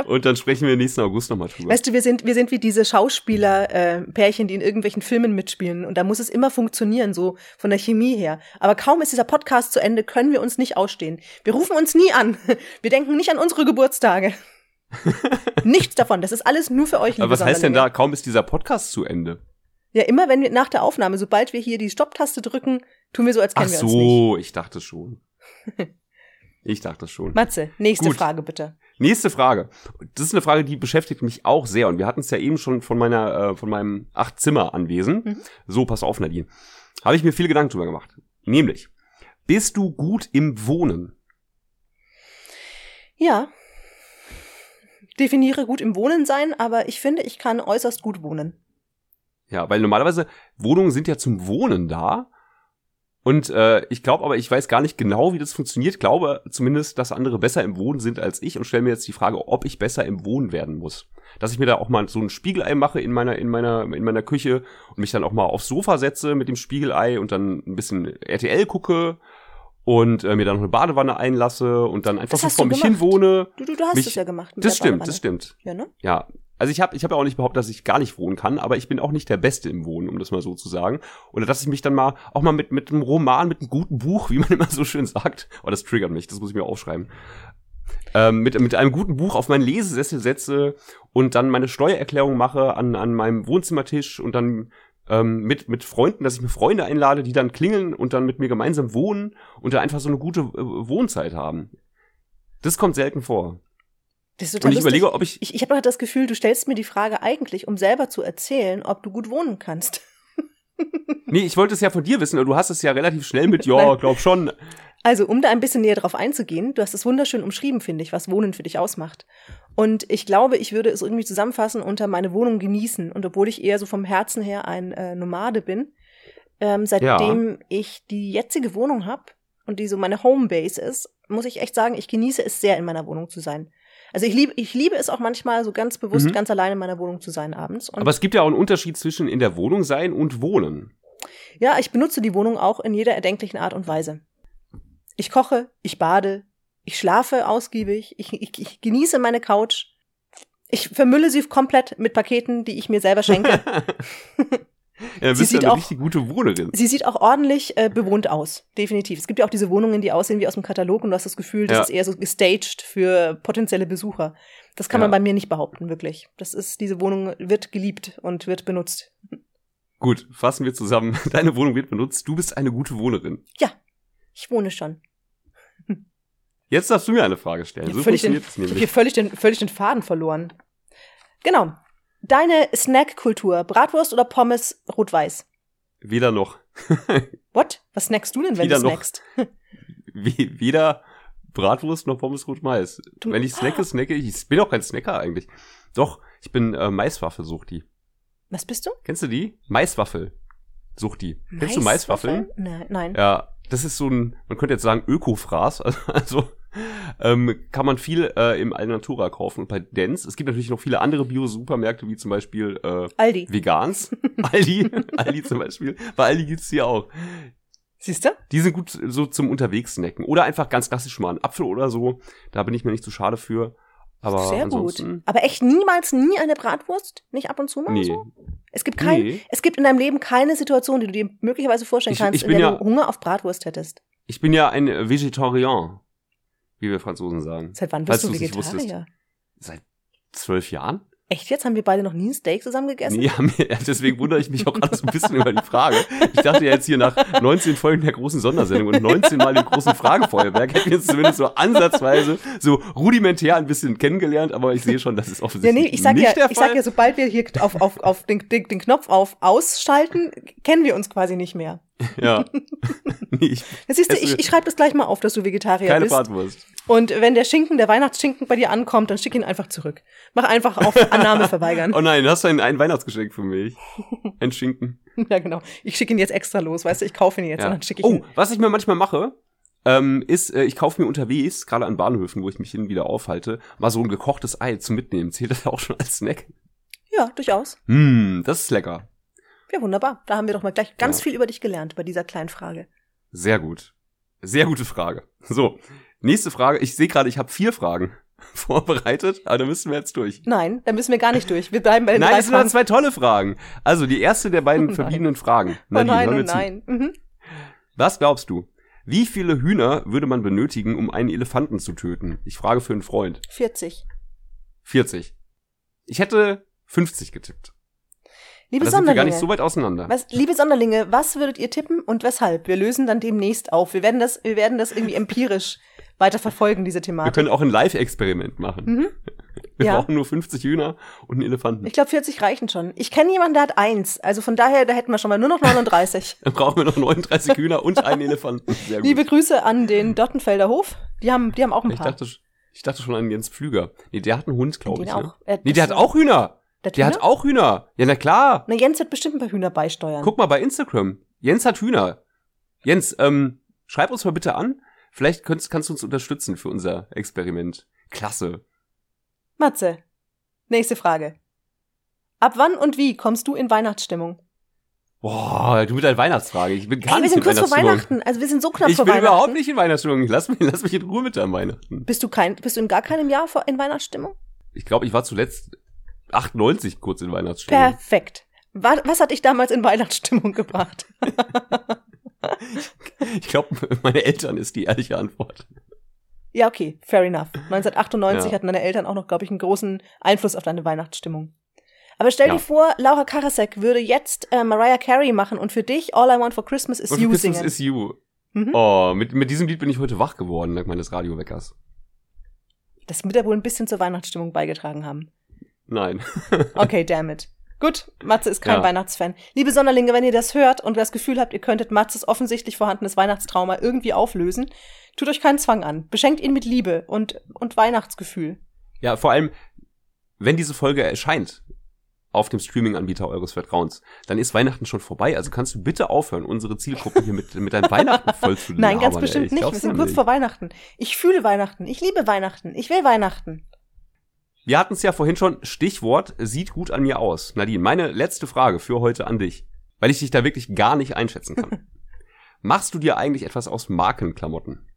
Und dann sprechen wir nächsten August nochmal drüber. Weißt du, wir sind, wir sind wie diese Schauspieler-Pärchen, die in irgendwelchen Filmen mitspielen. Und da muss es immer funktionieren, so von der Chemie her. Aber kaum ist dieser Podcast zu Ende, können wir uns nicht ausstehen. Wir rufen uns nie an. [LAUGHS] Wir denken nicht an unsere Geburtstage. [LAUGHS] Nichts davon. Das ist alles nur für euch, Aber was heißt denn da, kaum ist dieser Podcast zu Ende? Ja, immer wenn wir nach der Aufnahme, sobald wir hier die Stopptaste drücken, tun wir so, als Ach kennen wir uns nicht. so, ich dachte schon. [LAUGHS] Ich dachte schon. Matze, nächste Gut. Frage bitte. Nächste Frage. Das ist eine Frage, die beschäftigt mich auch sehr. Und wir hatten es ja eben schon von meiner, äh, von meinem Acht-Zimmer-Anwesen. Mhm. So, pass auf, Nadine. Habe ich mir viele Gedanken drüber gemacht. Nämlich, bist du gut im Wohnen? Ja. Definiere gut im Wohnen sein, aber ich finde, ich kann äußerst gut wohnen. Ja, weil normalerweise Wohnungen sind ja zum Wohnen da. Und äh, ich glaube aber, ich weiß gar nicht genau, wie das funktioniert. Glaube zumindest, dass andere besser im Wohnen sind als ich und stelle mir jetzt die Frage, ob ich besser im Wohnen werden muss. Dass ich mir da auch mal so ein Spiegelei mache in meiner, in meiner, in meiner Küche und mich dann auch mal aufs Sofa setze mit dem Spiegelei und dann ein bisschen RTL gucke und äh, mir dann noch eine Badewanne einlasse und dann einfach so vor mich hin gemacht. wohne. Du, du, du hast Mich- es ja gemacht. Das stimmt, das stimmt. Ja, ne? Ja, also ich habe ich hab ja auch nicht behauptet, dass ich gar nicht wohnen kann, aber ich bin auch nicht der Beste im Wohnen, um das mal so zu sagen. Oder dass ich mich dann mal auch mal mit mit einem Roman, mit einem guten Buch, wie man [LAUGHS] immer so schön sagt, oh, das triggert mich, das muss ich mir aufschreiben. Ähm, mit, mit einem guten Buch auf meinen Lesesessel setze und dann meine Steuererklärung mache an, an meinem Wohnzimmertisch und dann ähm, mit, mit Freunden, dass ich mir Freunde einlade, die dann klingeln und dann mit mir gemeinsam wohnen und da einfach so eine gute äh, Wohnzeit haben. Das kommt selten vor. Das ist Und total ich lustig. überlege, ob ich, Ich, ich habe das Gefühl, du stellst mir die Frage eigentlich, um selber zu erzählen, ob du gut wohnen kannst. Nee, ich wollte es ja von dir wissen, aber du hast es ja relativ schnell mit, ja, glaub schon. Also, um da ein bisschen näher drauf einzugehen, du hast es wunderschön umschrieben, finde ich, was Wohnen für dich ausmacht. Und ich glaube, ich würde es irgendwie zusammenfassen unter meine Wohnung genießen. Und obwohl ich eher so vom Herzen her ein äh, Nomade bin, ähm, seitdem ich die jetzige Wohnung habe und die so meine Homebase ist, muss ich echt sagen, ich genieße es sehr, in meiner Wohnung zu sein. Also ich liebe, ich liebe es auch manchmal so ganz bewusst, Mhm. ganz alleine in meiner Wohnung zu sein abends. Und Aber es gibt ja auch einen Unterschied zwischen in der Wohnung sein und wohnen. Ja, ich benutze die Wohnung auch in jeder erdenklichen Art und Weise. Ich koche, ich bade, ich schlafe ausgiebig, ich, ich, ich genieße meine Couch. Ich vermülle sie komplett mit Paketen, die ich mir selber schenke. [LAUGHS] Ja, Sie sieht eine auch- richtig gute Wohnerin. Sie sieht auch ordentlich äh, bewohnt aus, definitiv. Es gibt ja auch diese Wohnungen, die aussehen wie aus dem Katalog und du hast das Gefühl, das Ja. ist eher so gestaged für potenzielle Besucher. Das kann Ja. man bei mir nicht behaupten, wirklich. Das ist, diese Wohnung wird geliebt und wird benutzt. Gut, fassen wir zusammen. [LAUGHS] Deine Wohnung wird benutzt. Du bist eine gute Wohnerin. Ja, ich wohne schon. Jetzt darfst du mir eine Frage stellen. Ich So habe völlig, den, ich hab nämlich. hier völlig, den, völlig den Faden verloren. Genau. Deine Snackkultur, Bratwurst oder Pommes rot-weiß? Weder noch. [LAUGHS] What? Was snackst du denn, wenn Wieder du noch. snackst? [LAUGHS] Wie, weder Bratwurst noch Pommes rot Mais. Du- Wenn ich snacke, snacke ich. Ich bin auch kein Snacker eigentlich. Doch, ich bin äh, Maiswaffel-Suchti. Was bist du? Kennst du die? Maiswaffel. Suchti. Kennst du Maiswaffeln? Nein. nein. Ja, das ist so ein, man könnte jetzt sagen, Ökofraß. [LAUGHS] Also ähm, kann man viel äh, im Alnatura kaufen und bei Dens. Es gibt natürlich noch viele andere Bio-Supermärkte, wie zum Beispiel äh, Aldi. Vegans. [LAUGHS] Aldi. Aldi zum Beispiel. Bei Aldi gibt's die auch. Siehst du? Die sind gut so zum Unterwegs-Snacken. Oder einfach ganz klassisch mal einen Apfel oder so. Da bin ich mir nicht zu schade für. Aber Sehr gut. Aber echt niemals nie eine Bratwurst? Nicht ab und zu mal Nee. so? Es gibt kein, Nee. es gibt in deinem Leben keine Situation, die du dir möglicherweise vorstellen Ich- kannst, ich in der ja- du Hunger auf Bratwurst hättest. Ich bin ja ein Vegetarier. Wie wir Franzosen sagen. Seit wann Falls bist du nicht wusstest. Vegetarier? Seit zwölf Jahren? Echt jetzt? Haben wir beide noch nie ein Steak zusammen gegessen? Ja, ja, deswegen wundere ich mich auch gerade so ein bisschen über die Frage. Ich dachte ja jetzt hier nach 19 Folgen der großen Sondersendung und 19 Mal dem großen Fragefeuerwerk hätten wir uns zumindest so ansatzweise so rudimentär ein bisschen kennengelernt, aber ich sehe schon, das ist Ja, offensichtlich nee, ich sag nicht ja, der ich Fall. sag ja, sobald wir hier auf, auf, auf den, den, den Knopf auf ausschalten, kennen wir uns quasi nicht mehr. Ja. [LAUGHS] ich, siehst du, ich, ich schreibe das gleich mal auf, dass du Vegetarier keine bist. Bratwurst. Und wenn der Schinken, der Weihnachtsschinken bei dir ankommt, dann schick ihn einfach zurück. Mach einfach auf [LAUGHS] Annahme verweigern. Oh nein, hast du ein, ein Weihnachtsgeschenk für mich? [LAUGHS] Ein Schinken. ja, genau. Ich schicke ihn jetzt extra los, weißt du, ich kaufe ihn jetzt Ja. und dann schicke ich Oh, ihn. was ich mir manchmal mache, ähm, ist, äh, ich kaufe mir unterwegs, gerade an Bahnhöfen, wo ich mich hin und wieder aufhalte, mal so ein gekochtes Ei zum Mitnehmen. Zählt das auch schon als Snack? Ja, durchaus. Hm, das ist lecker. Ja, wunderbar. Da haben wir doch mal gleich ganz Ja. viel über dich gelernt bei dieser kleinen Frage. Sehr gut. Sehr gute Frage. So, nächste Frage. Ich sehe gerade, ich habe vier Fragen [LAUGHS] vorbereitet, aber da müssen wir jetzt durch. Nein, da müssen wir gar nicht durch. Wir bleiben bei den Nein, es sind zwei tolle Fragen. Also die erste der beiden [LAUGHS] Oh nein. verbliebenen Fragen. Oh Nadine, nein, oh mir zu. nein. Mhm. Was glaubst du? Wie viele Hühner würde man benötigen, um einen Elefanten zu töten? Ich frage für einen Freund. 40. 40. Ich hätte 50 getippt. Liebe Da sind wir gar Sonderlinge. nicht so weit auseinander. Was, liebe Sonderlinge, was würdet ihr tippen und weshalb? Wir lösen dann demnächst auf. Wir werden das, wir werden das irgendwie empirisch [LAUGHS] weiter verfolgen, diese Wir Thematik. können auch ein Live-Experiment machen. Mhm. [LAUGHS] Wir Ja. brauchen nur 50 Hühner und einen Elefanten. Ich glaube, 40 reichen schon. Ich kenne jemanden, der hat eins. Also von daher, da hätten wir schon mal nur noch 39. [LAUGHS] Dann brauchen wir noch 39 Hühner und einen Elefanten. Liebe Grüße an den Dottenfelder Hof. Die haben, die haben auch ein ich paar. dachte, ich dachte schon an Jens Pflüger. Nee, der hat einen Hund, glaube ich. auch. Ne? Äh, Nee, das der hat auch Hühner. Der, Der hat auch Hühner. Ja, na klar. Na, Jens wird bestimmt ein paar Hühner beisteuern. Guck mal bei Instagram. Jens hat Hühner. Jens, ähm, schreib uns mal bitte an. Vielleicht kannst, kannst du uns unterstützen für unser Experiment. Klasse. Matze, nächste Frage. Ab wann und wie kommst du in Weihnachtsstimmung? Boah, du mit deiner Weihnachtsfrage. Ich bin gar Ey, wir sind in kurz vor. Weihnachten. Also wir sind so knapp Ich vor bin Weihnachten. überhaupt nicht in Weihnachtsstimmung. Lass mich, lass mich in Ruhe mit deinem Weihnachten. Bist du kein, bist du in gar keinem Jahr vor- in Weihnachtsstimmung? Ich glaube, ich war zuletzt 98 kurz in Weihnachtsstimmung. Perfekt. Wa- Was hat dich damals in Weihnachtsstimmung gebracht? [LAUGHS] Ich glaube, meine Eltern ist die ehrliche Antwort. Ja, okay, fair enough. 1998 Ja. hatten deine Eltern auch noch, glaube ich, einen großen Einfluss auf deine Weihnachtsstimmung. Aber stell Ja. dir vor, Laura Karasek würde jetzt äh, Mariah Carey machen und für dich All I Want for Christmas is Und You Christmas singen. is you. Mhm. Oh, mit, mit diesem Lied bin ich heute wach geworden, dank meines Radioweckers. Das wird ja wohl ein bisschen zur Weihnachtsstimmung beigetragen haben. Nein. [LAUGHS] Okay, damn it. Gut, Matze ist kein Ja. Weihnachtsfan. Liebe Sonderlinge, wenn ihr das hört und das Gefühl habt, ihr könntet Matzes offensichtlich vorhandenes Weihnachtstrauma irgendwie auflösen, tut euch keinen Zwang an. Beschenkt ihn mit Liebe und, und Weihnachtsgefühl. Ja, vor allem, wenn diese Folge erscheint auf dem Streaming-Anbieter eures Vertrauens, dann ist Weihnachten schon vorbei. Also kannst du bitte aufhören, unsere Zielgruppe hier mit, mit deinem Weihnachten [LAUGHS] voll zu Nein, ganz labern, ey. bestimmt Ich nicht. Wir sind kurz nicht. vor Weihnachten. Ich fühle Weihnachten. Ich liebe Weihnachten. Ich will Weihnachten. Wir hatten es ja vorhin schon, Stichwort, sieht gut an mir aus. Nadine, meine letzte Frage für heute an dich, weil ich dich da wirklich gar nicht einschätzen kann. [LAUGHS] Machst du dir eigentlich etwas aus Markenklamotten?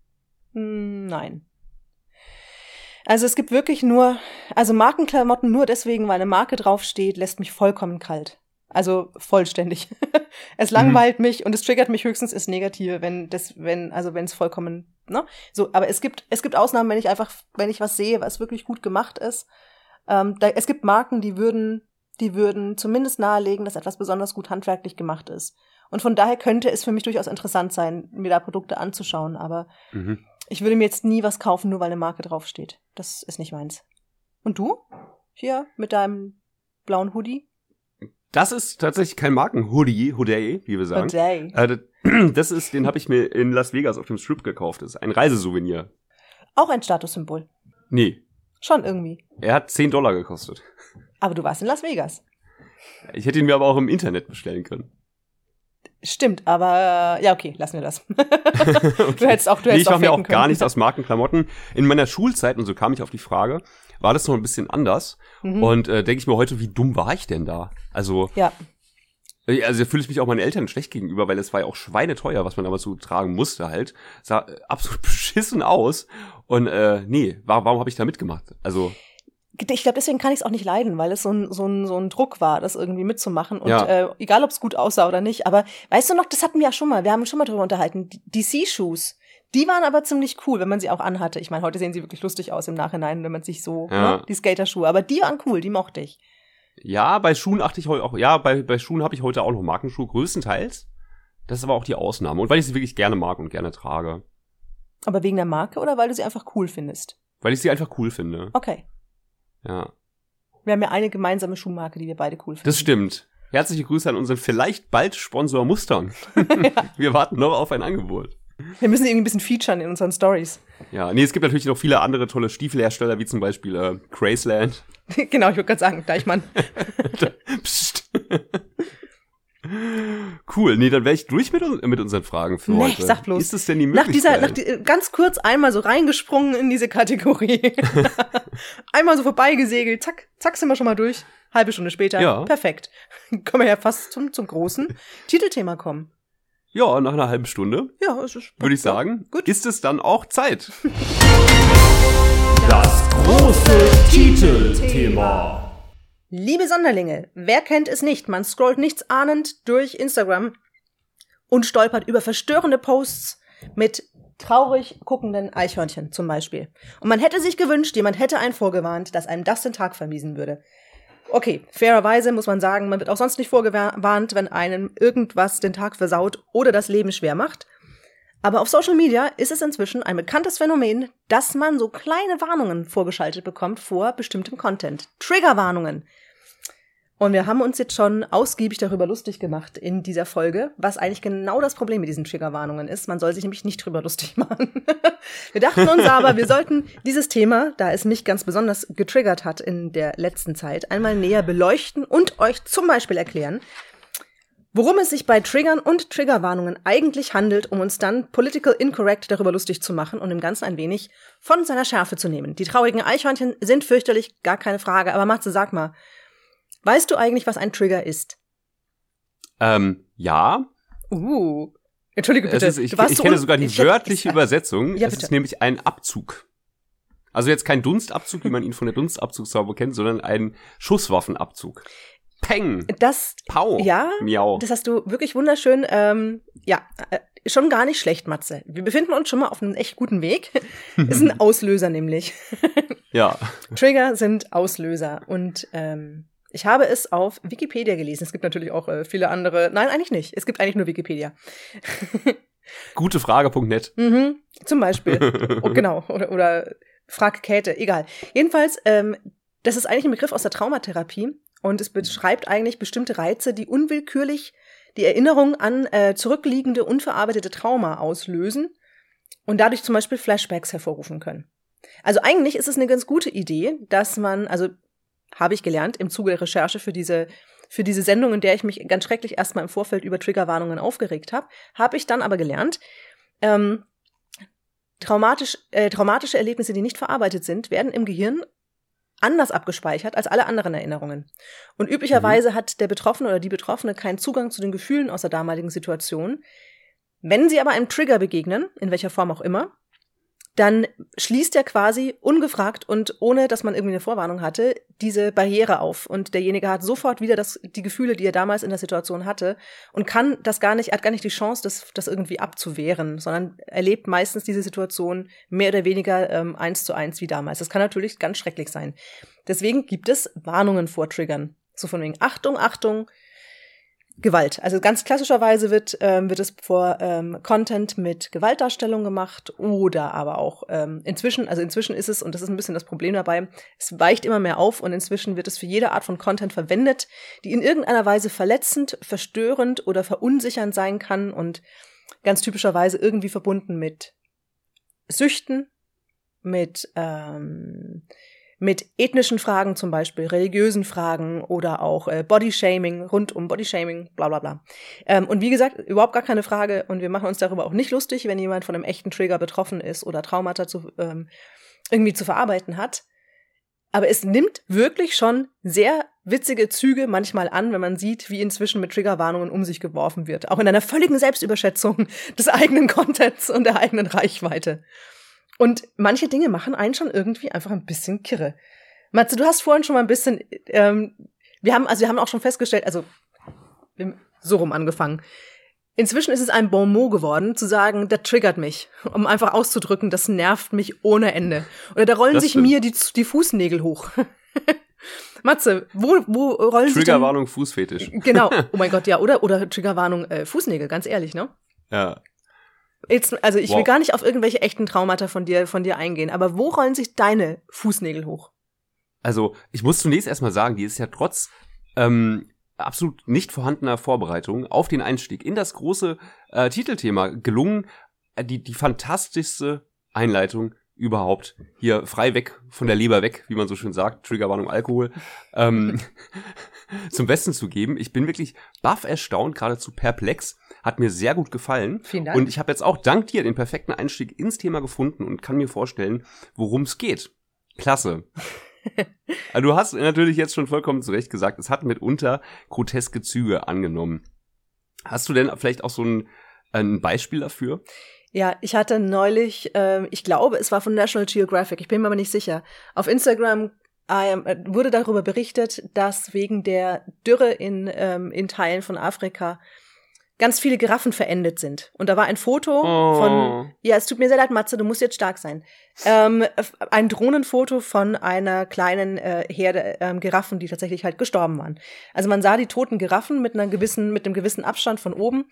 Hm, Nein. Also es gibt wirklich nur, also Markenklamotten nur deswegen, weil eine Marke draufsteht, lässt mich vollkommen kalt. Also vollständig. [LAUGHS] es langweilt mhm. mich und es triggert mich höchstens ins Negative, wenn das, wenn, also wenn es vollkommen, ne? So, aber es gibt, es gibt Ausnahmen, wenn ich einfach, wenn ich was sehe, was wirklich gut gemacht ist. Ähm, da, es gibt Marken, die würden, die würden zumindest nahelegen, dass etwas besonders gut handwerklich gemacht ist. Und von daher könnte es für mich durchaus interessant sein, mir da Produkte anzuschauen. Aber mhm. ich würde mir jetzt nie was kaufen, nur weil eine Marke draufsteht. Das ist nicht meins. Und du? Hier mit deinem blauen Hoodie? Das ist tatsächlich kein Markenhoodie, Hoodie, wie wir sagen. Hoodie. Äh, [CLEARS THROAT] das ist, den habe ich mir in Las Vegas auf dem Strip gekauft. Das ist ein Reisesouvenir. Auch ein Statussymbol. Nee. Schon irgendwie. Er hat 10 Dollar gekostet. Aber du warst in Las Vegas. Ich hätte ihn mir aber auch im Internet bestellen können. Stimmt, aber ja, okay, lassen wir das. okay. [LAUGHS] [LAUGHS] Du hättest auch, du hättest nee, ich mache mir auch gar nichts aus Markenklamotten. In meiner Schulzeit, und so kam ich auf die Frage, war das noch ein bisschen anders. Mhm. Und äh, denke ich mir heute, wie dumm war ich denn da? Also, ja. Äh, also fühle ich mich auch meinen Eltern schlecht gegenüber, weil es war ja auch schweineteuer, was man damals so tragen musste halt. Sah äh, [LAUGHS] absolut beschissen aus. Und äh, nee, warum, warum habe ich da mitgemacht? Also ich glaube, deswegen kann ich es auch nicht leiden, weil es so ein, so, ein, so ein Druck war, das irgendwie mitzumachen. Und ja. äh, egal, ob es gut aussah oder nicht. Aber weißt du noch, das hatten wir ja schon mal, wir haben schon mal drüber unterhalten. DC-Shoes, die waren aber ziemlich cool, wenn man sie auch anhatte. Ich meine, heute sehen sie wirklich lustig aus im Nachhinein, wenn man sich so, ja. ne, die Skaterschuhe. Aber die waren cool, die mochte ich. Ja, bei Schuhen achte ich heute auch, ja, bei, bei Schuhen habe ich heute auch noch Markenschuhe, größtenteils. Das ist aber auch die Ausnahme. Und weil ich sie wirklich gerne mag und gerne trage. Aber wegen der Marke oder weil du sie einfach cool findest? Weil ich sie einfach cool finde. Okay. Ja. Wir haben ja eine gemeinsame Schuhmarke, die wir beide cool finden. Das stimmt. Herzliche Grüße an unseren vielleicht bald Sponsor Mustern. [LAUGHS] [LAUGHS] ja. Wir warten noch auf ein Angebot. Wir müssen irgendwie ein bisschen featuren in unseren Stories. Ja, nee, es gibt natürlich noch viele andere tolle Stiefelhersteller, wie zum Beispiel äh, Graceland. [LAUGHS] genau, ich würde gerade sagen, Deichmann. [LAUGHS] Psst. Cool, nee, dann wäre ich durch mit, mit unseren Fragen für nee, heute. Sag bloß. Ist es denn die Möglichkeit? Nach dieser, nach die, ganz kurz einmal so reingesprungen in diese Kategorie. [LAUGHS] einmal so vorbeigesegelt, zack, zack, sind wir schon mal durch. Halbe Stunde später. Ja. Perfekt. Können wir ja fast zum, zum großen Titelthema kommen. Ja, nach einer halben Stunde. Ja, es ist. Würde ich sagen. Gut. Ist es dann auch Zeit? [LAUGHS] Das große Titelthema. Liebe Sonderlinge, wer kennt es nicht? Man scrollt nichts ahnend durch Instagram und stolpert über verstörende Posts mit traurig guckenden Eichhörnchen zum Beispiel. Und man hätte sich gewünscht, jemand hätte einen vorgewarnt, dass einem das den Tag vermiesen würde. Okay, fairerweise muss man sagen, man wird auch sonst nicht vorgewarnt, wenn einem irgendwas den Tag versaut oder das Leben schwer macht. Aber auf Social Media ist es inzwischen ein bekanntes Phänomen, dass man so kleine Warnungen vorgeschaltet bekommt vor bestimmtem Content. Triggerwarnungen. Und wir haben uns jetzt schon ausgiebig darüber lustig gemacht in dieser Folge, was eigentlich genau das Problem mit diesen Triggerwarnungen ist. Man soll sich nämlich nicht drüber lustig [LAUGHS] machen. wir dachten uns aber, wir sollten dieses Thema, da es mich ganz besonders getriggert hat in der letzten Zeit, einmal näher beleuchten und euch zum Beispiel erklären, Worum es sich bei Triggern und Triggerwarnungen eigentlich handelt, um uns dann political incorrect darüber lustig zu machen und dem Ganzen ein wenig von seiner Schärfe zu nehmen. Die traurigen Eichhörnchen sind fürchterlich, gar keine Frage. Aber Matze, sag mal, weißt du eigentlich, was ein Trigger ist? Ähm, ja. Uh. Entschuldige bitte. Ist, ich, ich kenne sogar die wörtliche Übersetzung. Ja, es ist nämlich ein Abzug. Also jetzt kein Dunstabzug, wie man ihn von der Dunstabzugshaube kennt, sondern ein Schusswaffenabzug. Peng. Das, Pau. Ja, Miau. das hast du wirklich wunderschön, ähm, ja, äh, schon gar nicht schlecht, Matze. Wir befinden uns schon mal auf einem echt guten Weg. [LAUGHS] ist ein Auslöser nämlich. ja. [LAUGHS] Trigger sind Auslöser und ähm, ich habe es auf Wikipedia gelesen. Es gibt natürlich auch äh, viele andere. Nein, eigentlich nicht. Es gibt eigentlich nur Wikipedia. [LAUGHS] Gutefrage.net. Mhm, zum Beispiel. [LAUGHS] oh, genau. Oder, oder Frag Käthe. Egal. Jedenfalls, ähm, das ist eigentlich ein Begriff aus der Traumatherapie. Und es beschreibt eigentlich bestimmte Reize, die unwillkürlich die Erinnerung an äh, zurückliegende, unverarbeitete Trauma auslösen und dadurch zum Beispiel Flashbacks hervorrufen können. Also eigentlich ist es eine ganz gute Idee, dass man, also habe ich gelernt im Zuge der Recherche für diese für diese Sendung, in der ich mich ganz schrecklich erstmal im Vorfeld über Triggerwarnungen aufgeregt habe, habe ich dann aber gelernt, ähm, traumatisch, äh, traumatische Erlebnisse, die nicht verarbeitet sind, werden im Gehirn anders abgespeichert als alle anderen Erinnerungen. Und üblicherweise mhm. hat der Betroffene oder die Betroffene keinen Zugang zu den Gefühlen aus der damaligen Situation. Wenn sie aber einem Trigger begegnen, in welcher Form auch immer, dann schließt er quasi ungefragt und ohne, dass man irgendwie eine Vorwarnung hatte, diese Barriere auf. Und derjenige hat sofort wieder das, die Gefühle, die er damals in der Situation hatte und kann das gar nicht, hat gar nicht die Chance, das, das irgendwie abzuwehren, sondern erlebt meistens diese Situation mehr oder weniger ähm, eins zu eins wie damals. Das kann natürlich ganz schrecklich sein. Deswegen gibt es Warnungen vor Triggern. So von wegen Achtung, Achtung, Gewalt. Also ganz klassischerweise wird, ähm, wird es vor ähm, Content mit Gewaltdarstellung gemacht oder aber auch ähm, inzwischen, also inzwischen ist es, und das ist ein bisschen das Problem dabei, es weicht immer mehr auf und inzwischen wird es für jede Art von Content verwendet, die in irgendeiner Weise verletzend, verstörend oder verunsichernd sein kann und ganz typischerweise irgendwie verbunden mit Süchten, mit ähm, mit ethnischen Fragen zum Beispiel, religiösen Fragen oder auch äh, Bodyshaming, rund um Bodyshaming, bla bla bla. Ähm, und wie gesagt, überhaupt gar keine Frage und wir machen uns darüber auch nicht lustig, wenn jemand von einem echten Trigger betroffen ist oder Traumata zu, ähm, irgendwie zu verarbeiten hat. Aber es nimmt wirklich schon sehr witzige Züge manchmal an, wenn man sieht, wie inzwischen mit Triggerwarnungen um sich geworfen wird. Auch in einer völligen Selbstüberschätzung [LAUGHS] des eigenen Contents und der eigenen Reichweite. Und manche Dinge machen einen schon irgendwie einfach ein bisschen kirre. Matze, du hast vorhin schon mal ein bisschen, ähm, wir haben, also wir haben auch schon festgestellt, also so rum angefangen. Inzwischen ist es ein Bon mot geworden, zu sagen, das triggert mich, um einfach auszudrücken, das nervt mich ohne Ende. Oder da rollen das sich stimmt. mir die, die Fußnägel hoch. [LAUGHS] Matze, wo, wo rollen sich Triggerwarnung Fußfetisch. Genau. [LAUGHS] Oh mein Gott, ja, oder oder Triggerwarnung äh, Fußnägel, ganz ehrlich, ne? Ja. Jetzt, also ich wow. will gar nicht auf irgendwelche echten Traumata von dir, von dir eingehen, aber wo rollen sich deine Fußnägel hoch? Also, ich muss zunächst erstmal sagen, die ist ja trotz ähm, absolut nicht vorhandener Vorbereitung auf den Einstieg in das große äh, Titelthema gelungen. Äh, die, die fantastischste Einleitung überhaupt hier frei weg von der Leber weg, wie man so schön sagt, Triggerwarnung Alkohol, ähm, [LAUGHS] zum Besten zu geben. Ich bin wirklich baff erstaunt, geradezu perplex, hat mir sehr gut gefallen. Vielen Dank. Und ich habe jetzt auch dank dir den perfekten Einstieg ins Thema gefunden und kann mir vorstellen, worum es geht. Klasse. [LAUGHS] also du hast natürlich jetzt schon vollkommen zu Recht gesagt, es hat mitunter groteske Züge angenommen. Hast du denn vielleicht auch so ein, ein Beispiel dafür? Ja, ich hatte neulich, äh, ich glaube, es war von National Geographic, ich bin mir aber nicht sicher. Auf Instagram äh, wurde darüber berichtet, dass wegen der Dürre in, ähm, in Teilen von Afrika ganz viele Giraffen verendet sind. Und da war ein Foto oh. von, ja, es tut mir sehr leid, Matze, du musst jetzt stark sein. Ähm, ein Drohnenfoto von einer kleinen äh, Herde ähm, Giraffen, die tatsächlich halt gestorben waren. Also man sah die toten Giraffen mit einer gewissen, mit einem gewissen Abstand von oben.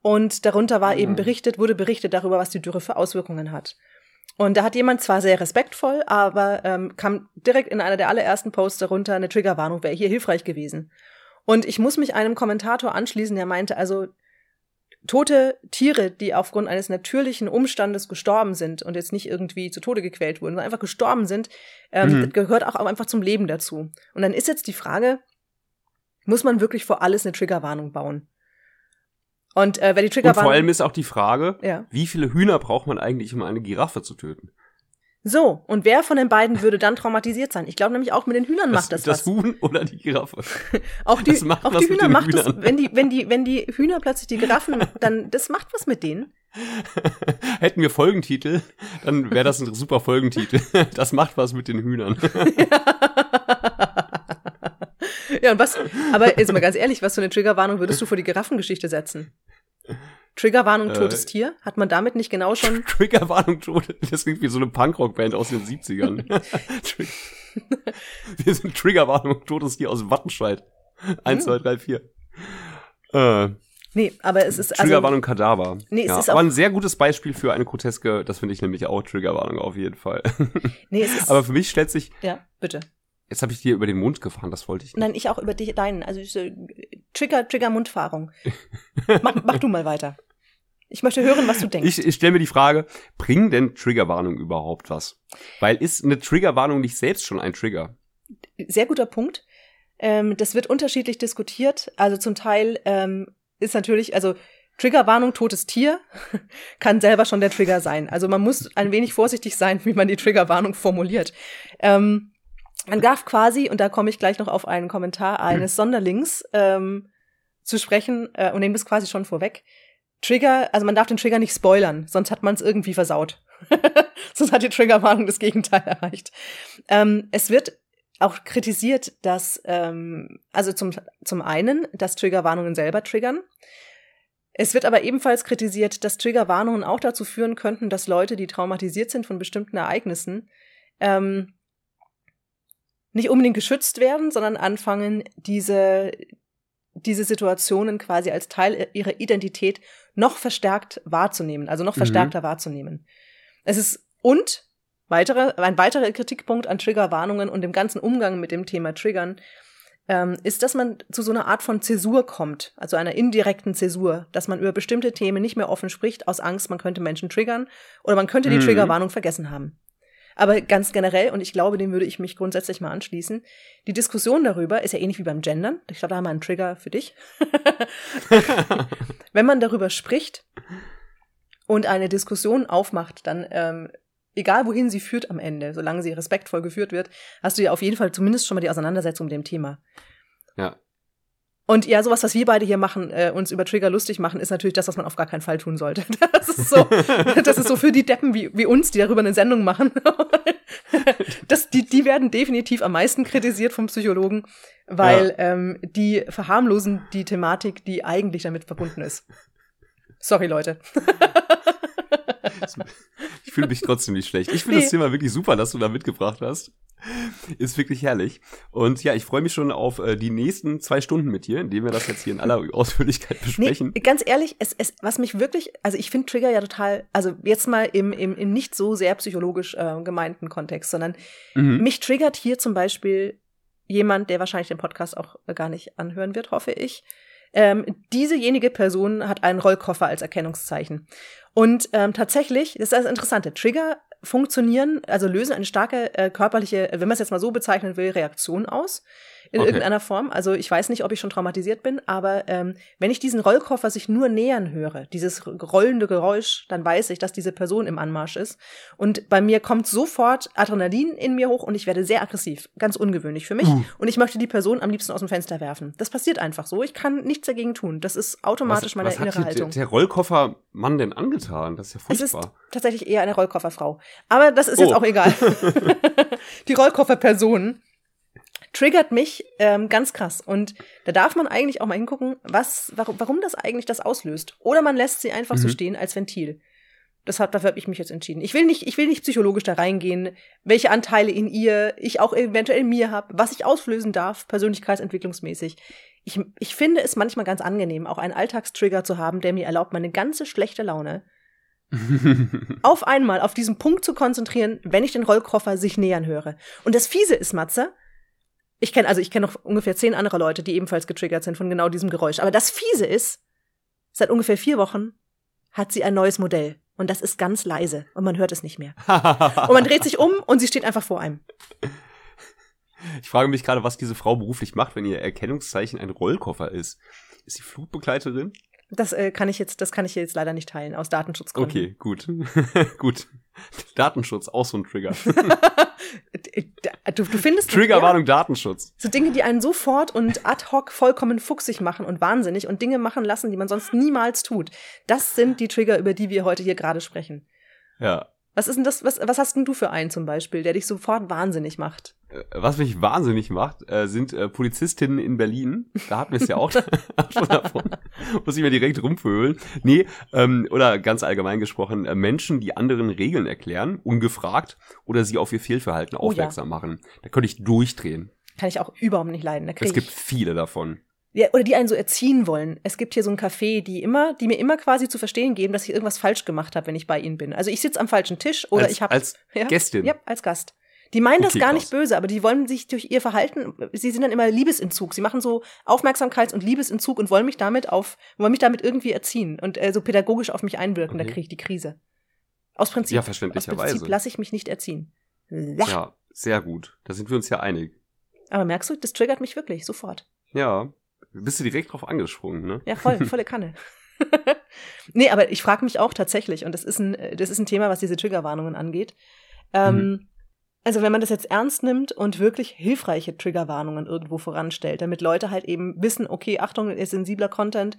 Und darunter war eben berichtet, wurde berichtet darüber, was die Dürre für Auswirkungen hat. Und da hat jemand zwar sehr respektvoll, aber ähm, kam direkt in einer der allerersten Posts darunter eine Triggerwarnung, wäre hier hilfreich gewesen. Und ich muss mich einem Kommentator anschließen, der meinte, also tote Tiere, die aufgrund eines natürlichen Umstandes gestorben sind und jetzt nicht irgendwie zu Tode gequält wurden, sondern einfach gestorben sind, ähm, mhm. gehört auch einfach zum Leben dazu. Und dann ist jetzt die Frage, muss man wirklich vor alles eine Triggerwarnung bauen? Und äh, wer die Triggerwarnung. Und vor allem ist auch die Frage, ja. wie viele Hühner braucht man eigentlich, um eine Giraffe zu töten? So, und wer von den beiden würde dann traumatisiert sein? Ich glaube nämlich auch mit den Hühnern macht das, das was. Das Huhn oder die Giraffe? [LAUGHS] auch die, auch die Hühner macht Hühnern. das, wenn die, wenn die, wenn die Hühner plötzlich die Giraffen, [LAUGHS] dann, das macht was mit denen. [LAUGHS] Hätten wir Folgentitel, dann wäre das ein super Folgentitel. Das macht was mit den Hühnern. ja, und was, aber jetzt mal ganz ehrlich, was für eine Triggerwarnung würdest du vor die Giraffengeschichte setzen? Triggerwarnung, äh, totes Tier? Hat man damit nicht genau schon? [LAUGHS] Triggerwarnung, totes Das klingt wie so eine Punkrock-Band aus den 70ern. [LAUGHS] [LAUGHS] Wir sind Triggerwarnung, totes Tier aus Wattenscheid. Eins, zwei, drei, vier. Äh, nee, aber es ist also Triggerwarnung also, Kadaver. Nee, es ja, ist aber ein sehr gutes Beispiel für eine groteske, das finde ich nämlich auch Triggerwarnung auf jeden Fall. Nee, es ist aber für mich stellt sich Ja, bitte. Jetzt habe ich dir über den Mund gefahren, das wollte ich nicht. Nein, ich auch über dich, deinen. Also so, Trigger, Trigger Mundfahrung. mach, mach du mal weiter. Ich möchte hören, was du denkst. Ich, ich stelle mir die Frage, bringen denn Triggerwarnungen überhaupt was? Weil ist eine Triggerwarnung nicht selbst schon ein Trigger? Sehr guter Punkt. Ähm, das wird unterschiedlich diskutiert. Also zum Teil ähm, ist natürlich, also Triggerwarnung, totes Tier, [LAUGHS] kann selber schon der Trigger sein. Also man muss ein wenig vorsichtig sein, wie man die Triggerwarnung formuliert. Ähm, man darf quasi, und da komme ich gleich noch auf einen Kommentar eines [CLEARS THROAT] Sonderlings ähm, zu sprechen, äh, und nehme das quasi schon vorweg, Trigger, also man darf den Trigger nicht spoilern, sonst hat man es irgendwie versaut. [LAUGHS] sonst hat die Triggerwarnung das Gegenteil erreicht. Ähm, es wird auch kritisiert, dass, ähm, also zum, zum einen, dass Triggerwarnungen selber triggern. Es wird aber ebenfalls kritisiert, dass Triggerwarnungen auch dazu führen könnten, dass Leute, die traumatisiert sind von bestimmten Ereignissen, ähm, nicht unbedingt geschützt werden, sondern anfangen, diese, diese Situationen quasi als Teil ihrer Identität noch verstärkt wahrzunehmen, also noch mhm. verstärkter wahrzunehmen. Es ist und weitere, ein weiterer Kritikpunkt an Triggerwarnungen und dem ganzen Umgang mit dem Thema Triggern ähm, ist, dass man zu so einer Art von Zäsur kommt, also einer indirekten Zäsur, dass man über bestimmte Themen nicht mehr offen spricht, aus Angst, man könnte Menschen triggern oder man könnte die mhm. Triggerwarnung vergessen haben. Aber ganz generell, und ich glaube, dem würde ich mich grundsätzlich mal anschließen, die Diskussion darüber ist ja ähnlich wie beim Gendern. Ich glaube, da haben wir einen Trigger für dich. [LAUGHS] Wenn man darüber spricht und eine Diskussion aufmacht, dann ähm, egal wohin sie führt am Ende, solange sie respektvoll geführt wird, hast du ja auf jeden Fall zumindest schon mal die Auseinandersetzung mit dem Thema. Ja. Und ja, sowas, was wir beide hier machen, äh, uns über Trigger lustig machen, ist natürlich das, was man auf gar keinen Fall tun sollte. [LAUGHS] Das ist so, [LAUGHS] das ist so für die Deppen wie, wie uns, die darüber eine Sendung machen. [LAUGHS] das, die, die werden definitiv am meisten kritisiert vom Psychologen, weil ja. ähm, die verharmlosen die Thematik, die eigentlich damit verbunden ist. Sorry, Leute. [LAUGHS] ich fühle mich trotzdem nicht schlecht. Ich finde nee. das Thema wirklich super, dass du da mitgebracht hast. Ist wirklich herrlich. Und ja, ich freue mich schon auf äh, die nächsten zwei Stunden mit dir, indem wir das jetzt hier in aller [LAUGHS] Ausführlichkeit besprechen. Nee, ganz ehrlich, es, es, was mich wirklich, also ich finde Trigger ja total, also jetzt mal im, im, im nicht so sehr psychologisch äh, gemeinten Kontext, sondern mhm. mich triggert hier zum Beispiel jemand, der wahrscheinlich den Podcast auch gar nicht anhören wird, hoffe ich. Ähm, diesejenige Person hat einen Rollkoffer als Erkennungszeichen. Und ähm, tatsächlich, das ist das Interessante, Trigger funktionieren, also lösen eine starke äh, körperliche, wenn man es jetzt mal so bezeichnen will, Reaktion aus in okay. irgendeiner Form. Also ich weiß nicht, ob ich schon traumatisiert bin, aber ähm, wenn ich diesen Rollkoffer sich nur nähern höre, dieses rollende Geräusch, dann weiß ich, dass diese Person im Anmarsch ist. Und bei mir kommt sofort Adrenalin in mir hoch und ich werde sehr aggressiv. Ganz ungewöhnlich für mich. Uh. Und ich möchte die Person am liebsten aus dem Fenster werfen. Das passiert einfach so. Ich kann nichts dagegen tun. Das ist automatisch was, meine was innere hat Haltung. Der, der Rollkoffermann denn angetan? Das ist ja furchtbar. Es ist tatsächlich eher eine Rollkofferfrau. Aber das ist oh. jetzt auch egal. [LAUGHS] [LAUGHS] die Rollkofferperson triggert mich ähm, ganz krass. Und da darf man eigentlich auch mal hingucken, was, warum, warum das eigentlich das auslöst. Oder man lässt sie einfach mhm. so stehen als Ventil. Das hat, dafür habe ich mich jetzt entschieden. Ich will nicht, ich will nicht psychologisch da reingehen, welche Anteile in ihr ich auch eventuell in mir habe, was ich auslösen darf, persönlichkeitsentwicklungsmäßig. Ich, ich finde es manchmal ganz angenehm, auch einen Alltagstrigger zu haben, der mir erlaubt, meine ganze schlechte Laune [LAUGHS] auf einmal auf diesen Punkt zu konzentrieren, wenn ich den Rollkoffer sich nähern höre. Und das Fiese ist, Matze, ich kenne, also ich kenne noch ungefähr zehn andere Leute, die ebenfalls getriggert sind von genau diesem Geräusch. Aber das Fiese ist, seit ungefähr vier Wochen hat sie ein neues Modell. Und das ist ganz leise. Und man hört es nicht mehr. [LAUGHS] und man dreht sich um und sie steht einfach vor einem. Ich frage mich gerade, was diese Frau beruflich macht, wenn ihr Erkennungszeichen ein Rollkoffer ist. Ist sie Flugbegleiterin? Das äh, kann ich jetzt, das kann ich jetzt leider nicht teilen aus Datenschutzgründen. Okay, gut, [LAUGHS] gut. Datenschutz auch so ein Trigger. [LAUGHS] du, du findest Triggerwarnung Datenschutz. So Dinge, die einen sofort und ad hoc vollkommen fuchsig machen und wahnsinnig und Dinge machen lassen, die man sonst niemals tut. Das sind die Trigger, über die wir heute hier gerade sprechen. Ja. Was ist denn das, was, was hast denn du für einen zum Beispiel, der dich sofort wahnsinnig macht? Äh, was mich wahnsinnig macht, äh, sind äh, Polizistinnen in Berlin. Da hatten wir es ja auch [LAUGHS] [LAUGHS] schon davon. Muss ich mir direkt rumfühlen. Nee, ähm, oder ganz allgemein gesprochen, Menschen, die anderen Regeln erklären, ungefragt, oder sie auf ihr Fehlverhalten oh, aufmerksam ja. machen. Da könnte ich durchdrehen. Kann ich auch überhaupt nicht leiden. Da es gibt viele davon. Ja, oder die einen so erziehen wollen. Es gibt hier so ein Café, die immer, die mir immer quasi zu verstehen geben, dass ich irgendwas falsch gemacht habe, wenn ich bei ihnen bin. Also ich sitze am falschen Tisch oder als, ich habe als ja, Gästin. Ja, als Gast. Die meinen okay, das gar nicht böse, aber die wollen sich durch ihr Verhalten, sie sind dann immer Liebesentzug. Sie machen so Aufmerksamkeits- und Liebesentzug und wollen mich damit auf, wollen mich damit irgendwie erziehen und äh, so pädagogisch auf mich einwirken. Okay. Da kriege ich die Krise. Aus Prinzip. Ja, verständlicherweise. Aus Prinzip lasse ich mich nicht erziehen. Ja, sehr gut. Da sind wir uns ja einig. Aber merkst du, das triggert mich wirklich sofort. Ja, bist du direkt drauf angesprungen, ne? Ja, voll, volle Kanne. [LAUGHS] nee, aber ich frage mich auch tatsächlich, und das ist ein, das ist ein Thema, was diese Triggerwarnungen angeht. Ähm, mhm. Also wenn man das jetzt ernst nimmt und wirklich hilfreiche Triggerwarnungen irgendwo voranstellt, damit Leute halt eben wissen, okay, Achtung, ist sensibler Content,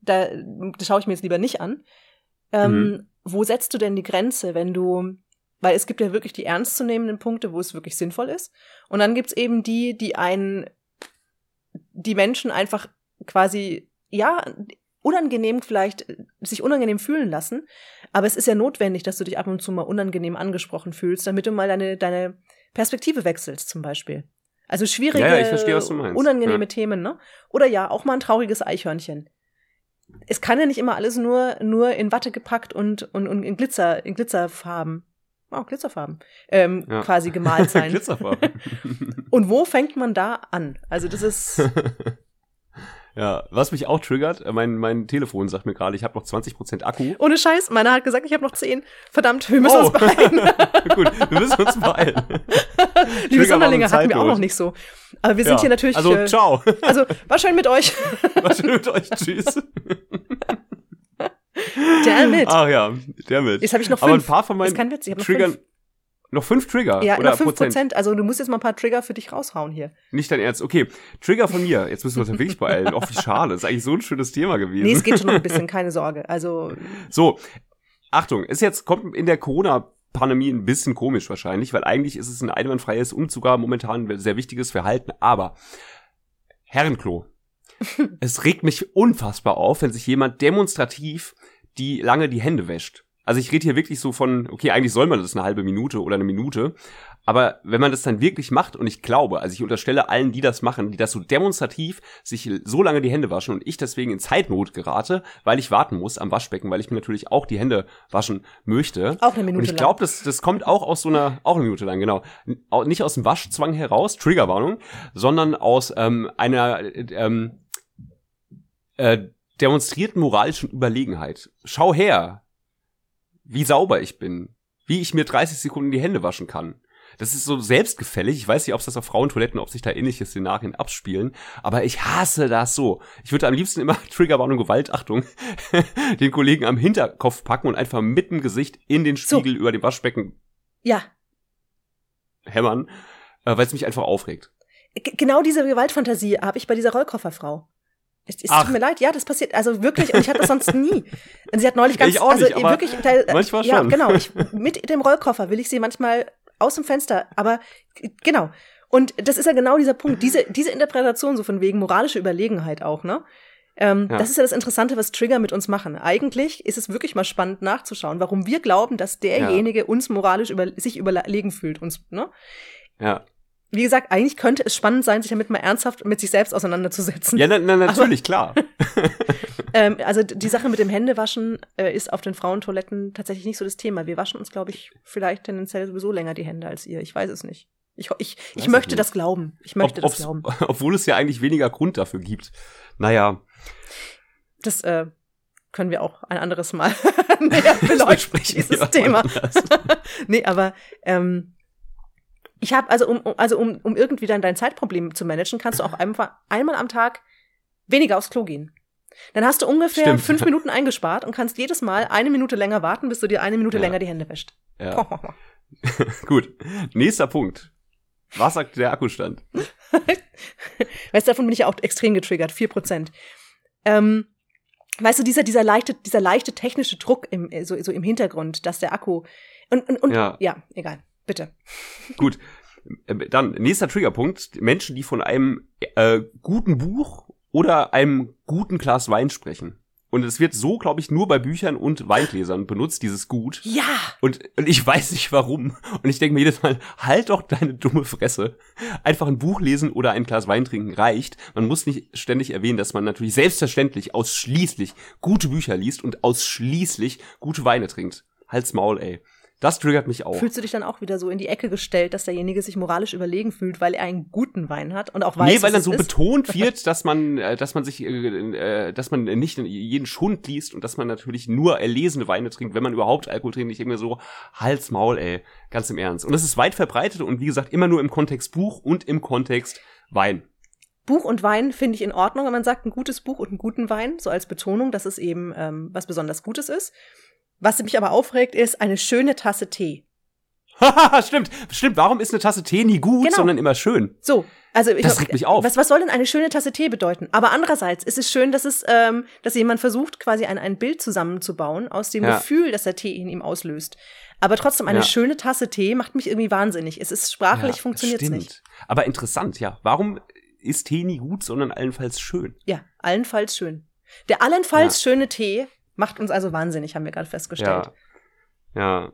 da, das schaue ich mir jetzt lieber nicht an. Ähm, mhm. Wo setzt du denn die Grenze, wenn du, weil es gibt ja wirklich die ernstzunehmenden Punkte, wo es wirklich sinnvoll ist. Und dann gibt's eben die, die einen, die Menschen einfach quasi, ja, unangenehm vielleicht sich unangenehm fühlen lassen, aber es ist ja notwendig, dass du dich ab und zu mal unangenehm angesprochen fühlst, damit du mal deine, deine Perspektive wechselst zum Beispiel. Also schwierige, ja, ja, verstehe, unangenehme ja. Themen, ne? Oder ja, auch mal ein trauriges Eichhörnchen. Es kann ja nicht immer alles nur, nur in Watte gepackt und, und, und in Glitzer, in Glitzerfarben, oh, Glitzerfarben, ähm, Ja. quasi [LAUGHS] gemalt sein. Glitzerfarben. [LAUGHS] und wo fängt man da an? Also das ist, [LAUGHS] ja, was mich auch triggert, äh, mein, mein Telefon sagt mir gerade, ich habe noch 20% Akku. ohne Scheiß, meiner hat gesagt, ich habe noch zehn. Verdammt, wir müssen Oh. uns beeilen. Gut, wir müssen uns beeilen. Liebe Sonderlinge hatten wir auch noch nicht so. Aber wir sind Ja. hier natürlich, Also, äh, ciao. also war schön mit euch. Was schön mit euch. Tschüss. Damn it. Ach ja, damit. Jetzt habe ich noch Aber ein fünf. paar von meinen habe noch Triggern. fünf. Noch fünf Trigger? Ja, oder noch fünf Prozent? Also du musst jetzt mal ein paar Trigger für dich raushauen hier. Nicht dein Ernst. Okay, Trigger von mir. Jetzt müssen wir uns wirklich beeilen. Oh, wie schade. Das ist eigentlich so ein schönes Thema gewesen. Nee, es geht schon noch ein bisschen, keine Sorge. Also, So, Achtung, ist jetzt, kommt in der Corona-Pandemie ein bisschen komisch wahrscheinlich, weil eigentlich ist es ein einwandfreies und sogar momentan ein sehr wichtiges Verhalten, aber Herrenklo. [LAUGHS] es regt mich unfassbar auf, wenn sich jemand demonstrativ die lange die Hände wäscht. Also ich rede hier wirklich so von, okay, eigentlich soll man das eine halbe Minute oder eine Minute, aber wenn man das dann wirklich macht, und ich glaube, also ich unterstelle allen, die das machen, die das so demonstrativ sich so lange die Hände waschen und ich deswegen in Zeitnot gerate, weil ich warten muss am Waschbecken, weil ich mir natürlich auch die Hände waschen möchte. auch eine Minute Und ich glaube, das, das kommt auch aus so einer, auch eine Minute lang, genau. Nicht aus dem Waschzwang heraus, Triggerwarnung, sondern aus ähm, einer äh, ähm, äh, demonstrierten moralischen Überlegenheit. Schau her, wie sauber ich bin, wie ich mir 30 Sekunden die Hände waschen kann. Das ist so selbstgefällig. Ich weiß nicht, ob es das auf Frauentoiletten, ob sich da ähnliche Szenarien abspielen, aber ich hasse das so. Ich würde am liebsten immer [LAUGHS] Triggerwarnung, Gewalt, Achtung, [LAUGHS] den Kollegen am Hinterkopf packen und einfach mit dem Gesicht in den So. Spiegel über dem Waschbecken Ja, hämmern, äh, weil es mich einfach aufregt. g- genau diese Gewaltfantasie habe ich bei dieser Rollkofferfrau. Es, es tut mir leid, ja, das passiert, also wirklich, und ich hatte das sonst [LAUGHS] nie. Und sie hat neulich Ja, ganz, ich auch also nicht, aber wirklich, da, manchmal ja, schon. genau, ich, [LAUGHS] mit dem Rollkoffer will ich sie manchmal aus dem Fenster, aber genau. Und das ist ja genau dieser Punkt, diese, diese Interpretation so von wegen moralische Überlegenheit auch, ne? Ähm, Ja. Das ist ja das Interessante, was Trigger mit uns machen. Eigentlich ist es wirklich mal spannend nachzuschauen, warum wir glauben, dass derjenige uns moralisch über, sich überlegen fühlt, uns, ne? Ja, Wie gesagt, eigentlich könnte es spannend sein, sich damit mal ernsthaft mit sich selbst auseinanderzusetzen. ja na, na, natürlich, klar. [LAUGHS] [LAUGHS] Ähm, also die Sache mit dem Händewaschen äh, ist auf den Frauentoiletten tatsächlich nicht so das Thema. Wir waschen uns, glaube ich, vielleicht tendenziell sowieso länger die Hände als ihr. Ich weiß es nicht. Ich, ich, Weiß ich ich möchte nicht. das glauben. Ich möchte Ob, das glauben. [LAUGHS] obwohl es ja eigentlich weniger Grund dafür gibt. Naja, Das äh, können wir auch ein anderes Mal näher beleuchten, dieses Thema. nee, aber ähm, ich habe, also um, also um, um irgendwie dann dein Zeitproblem zu managen, kannst du auch einfach einmal am Tag weniger aufs Klo gehen. Dann hast du ungefähr Stimmt. fünf Minuten eingespart und kannst jedes Mal eine Minute länger warten, bis du dir eine Minute Ja. länger die Hände wäscht. Ja. [LAUGHS] [LAUGHS] Gut. Nächster Punkt. Was sagt der Akkustand? [LAUGHS] Weißt du, davon bin ich ja auch extrem getriggert, vier Prozent. Ähm, weißt du, dieser, dieser leichte, dieser leichte technische Druck im, äh, so, so im Hintergrund, dass der Akku und, und, und Ja. ja, egal, bitte. Gut. Ähm, Dann, nächster Triggerpunkt. Menschen, die von einem äh, guten Buch oder einem guten Glas Wein sprechen. Und es wird so, glaube ich, nur bei Büchern und Weingläsern benutzt, dieses Gut. Ja, Und, und ich weiß nicht warum. Und ich denke mir jedes Mal, halt doch deine dumme Fresse. Einfach ein Buch lesen oder ein Glas Wein trinken reicht. Man muss nicht ständig erwähnen, dass man natürlich selbstverständlich ausschließlich gute Bücher liest und ausschließlich gute Weine trinkt. Halt's Maul, ey. Das triggert mich auch. fühlst du dich dann auch wieder so in die Ecke gestellt, dass derjenige sich moralisch überlegen fühlt, weil er einen guten Wein hat und auch weiß, nee, weil dann so ist? betont [LAUGHS] wird, dass man, äh, dass man sich, äh, äh, dass man nicht jeden Schund liest und dass man natürlich nur erlesene Weine trinkt, wenn man überhaupt Alkohol trinkt. Ich denke mir so, Hals, Maul, ey, ganz im Ernst. Und das ist weit verbreitet und wie gesagt immer nur im Kontext Buch und im Kontext Wein. Buch und Wein finde ich in Ordnung, wenn man sagt, ein gutes Buch und einen guten Wein, so als Betonung, dass es eben ähm, was besonders Gutes ist. Was mich aber aufregt, ist eine schöne Tasse Tee. [LAUGHS] stimmt, stimmt. Warum ist eine Tasse Tee nie gut, Genau. sondern immer schön? So, also ich, Das regt mich auf. Was, was soll denn eine schöne Tasse Tee bedeuten? Aber andererseits ist es schön, dass es, ähm, dass jemand versucht, quasi ein, ein Bild zusammenzubauen aus dem Ja. Gefühl, das der Tee in ihm auslöst. Aber trotzdem, eine Ja. schöne Tasse Tee macht mich irgendwie wahnsinnig. Es ist sprachlich Ja, funktioniert es nicht. Aber interessant, ja. Warum ist Tee nie gut, sondern allenfalls schön? Ja, allenfalls schön. Der allenfalls schöne Tee macht uns also wahnsinnig, haben wir gerade festgestellt. Ja. Ja.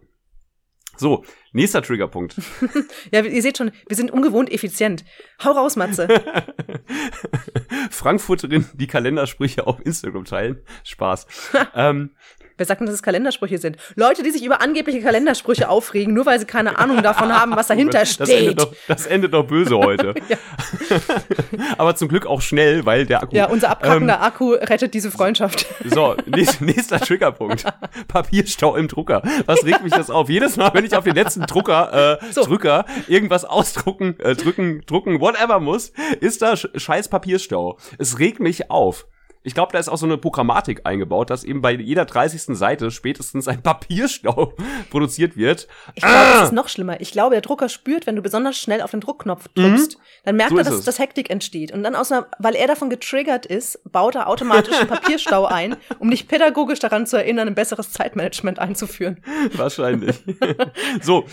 So, nächster Triggerpunkt. [LAUGHS] Ja, ihr seht schon, wir sind ungewohnt effizient. Hau raus, Matze. [LAUGHS] Frankfurterin, die Kalendersprüche auf Instagram teilen. Spaß. [LAUGHS] ähm, Wer sagt denn, dass es Kalendersprüche sind? Leute, die sich über angebliche Kalendersprüche aufregen, nur weil sie keine Ahnung davon haben, was dahinter das, endet steht. doch, das endet doch böse heute. [LAUGHS] [LAUGHS] Aber zum Glück auch schnell, weil der Akku. Ja, unser abkackender Ähm, Akku rettet diese Freundschaft. [LAUGHS] So, nächster, Triggerpunkt. Papierstau im Drucker. Was regt mich das auf? Jedes Mal, wenn ich auf den letzten Drucker, äh, So. Drücker irgendwas ausdrucken, äh, drücken, drucken, whatever muss, ist da sch scheiß Papierstau. Es regt mich auf. Ich glaube, da ist auch so eine Programmatik eingebaut, dass eben bei jeder 30. Seite spätestens ein [LAUGHS] Papierstau produziert wird. Ich glaube, das ist noch schlimmer. Ich glaube, der Drucker spürt, wenn du besonders schnell auf den Druckknopf drückst, dann merkt So er, dass es. das Hektik entsteht. Und dann aus einer, weil er davon getriggert ist, baut er automatisch einen [LAUGHS] Papierstau ein, um dich pädagogisch daran zu erinnern, ein besseres Zeitmanagement einzuführen. Wahrscheinlich. [LAUGHS] so,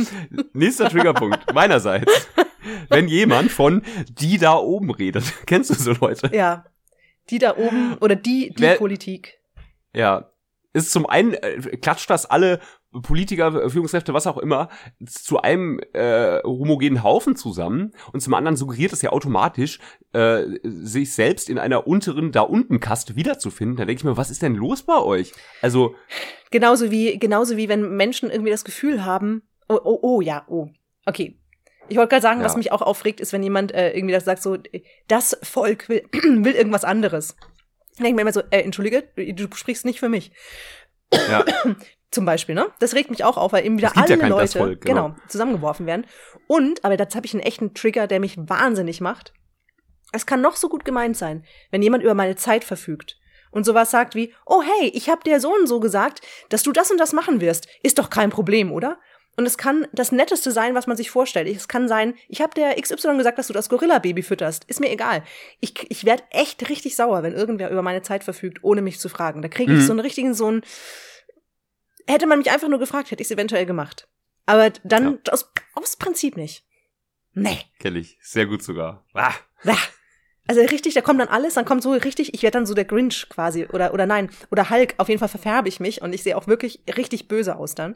nächster Triggerpunkt meinerseits. Wenn jemand von die da oben redet. Kennst du so Leute? Ja. Die da oben oder die, die Wer- Politik. Ja. Ist zum einen, äh, klatscht das alle Politiker, Führungskräfte, was auch immer, zu einem äh, homogenen Haufen zusammen und zum anderen suggeriert es ja automatisch, äh, sich selbst in einer unteren, da unten Kaste wiederzufinden. Da denke ich mir, was ist denn los bei euch? Also, Genauso wie, genauso wie wenn Menschen irgendwie das Gefühl haben, oh, oh, oh, ja, oh. Okay. Ich wollte gerade sagen, was Ja. mich auch aufregt, ist, wenn jemand äh, irgendwie das sagt, so, das Volk will, [CLEARS THROAT] will irgendwas anderes. Dann denke ich mir immer so, äh, entschuldige, du sprichst nicht für mich. ja, [CLEARS THROAT] Zum Beispiel, ne? Das regt mich auch auf, weil eben wieder alle ja kein das Leute Volk, genau. genau. zusammengeworfen werden. Und, aber jetzt habe ich einen echten Trigger, der mich wahnsinnig macht. Es kann noch so gut gemeint sein, wenn jemand über meine Zeit verfügt und sowas sagt wie, oh hey, ich habe dir so und so gesagt, dass du das und das machen wirst. Ist doch kein Problem, oder? Und es kann das Netteste sein, was man sich vorstellt. Es kann sein, ich habe der XY gesagt, dass du das Gorilla-Baby fütterst. Ist mir egal. Ich, ich werde echt richtig sauer, wenn irgendwer über meine Zeit verfügt, ohne mich zu fragen. Da kriege ich Mhm. so einen richtigen, so einen, hätte man mich einfach nur gefragt, hätte ich es eventuell gemacht. Aber dann aus, aus Prinzip nicht. Nee. kenne ich. Sehr gut sogar. Ah. Bäh. Also richtig, da kommt dann alles, dann kommt so richtig, ich werde dann so der Grinch quasi oder oder nein, oder Hulk, auf jeden Fall verfärbe ich mich und ich sehe auch wirklich richtig böse aus dann.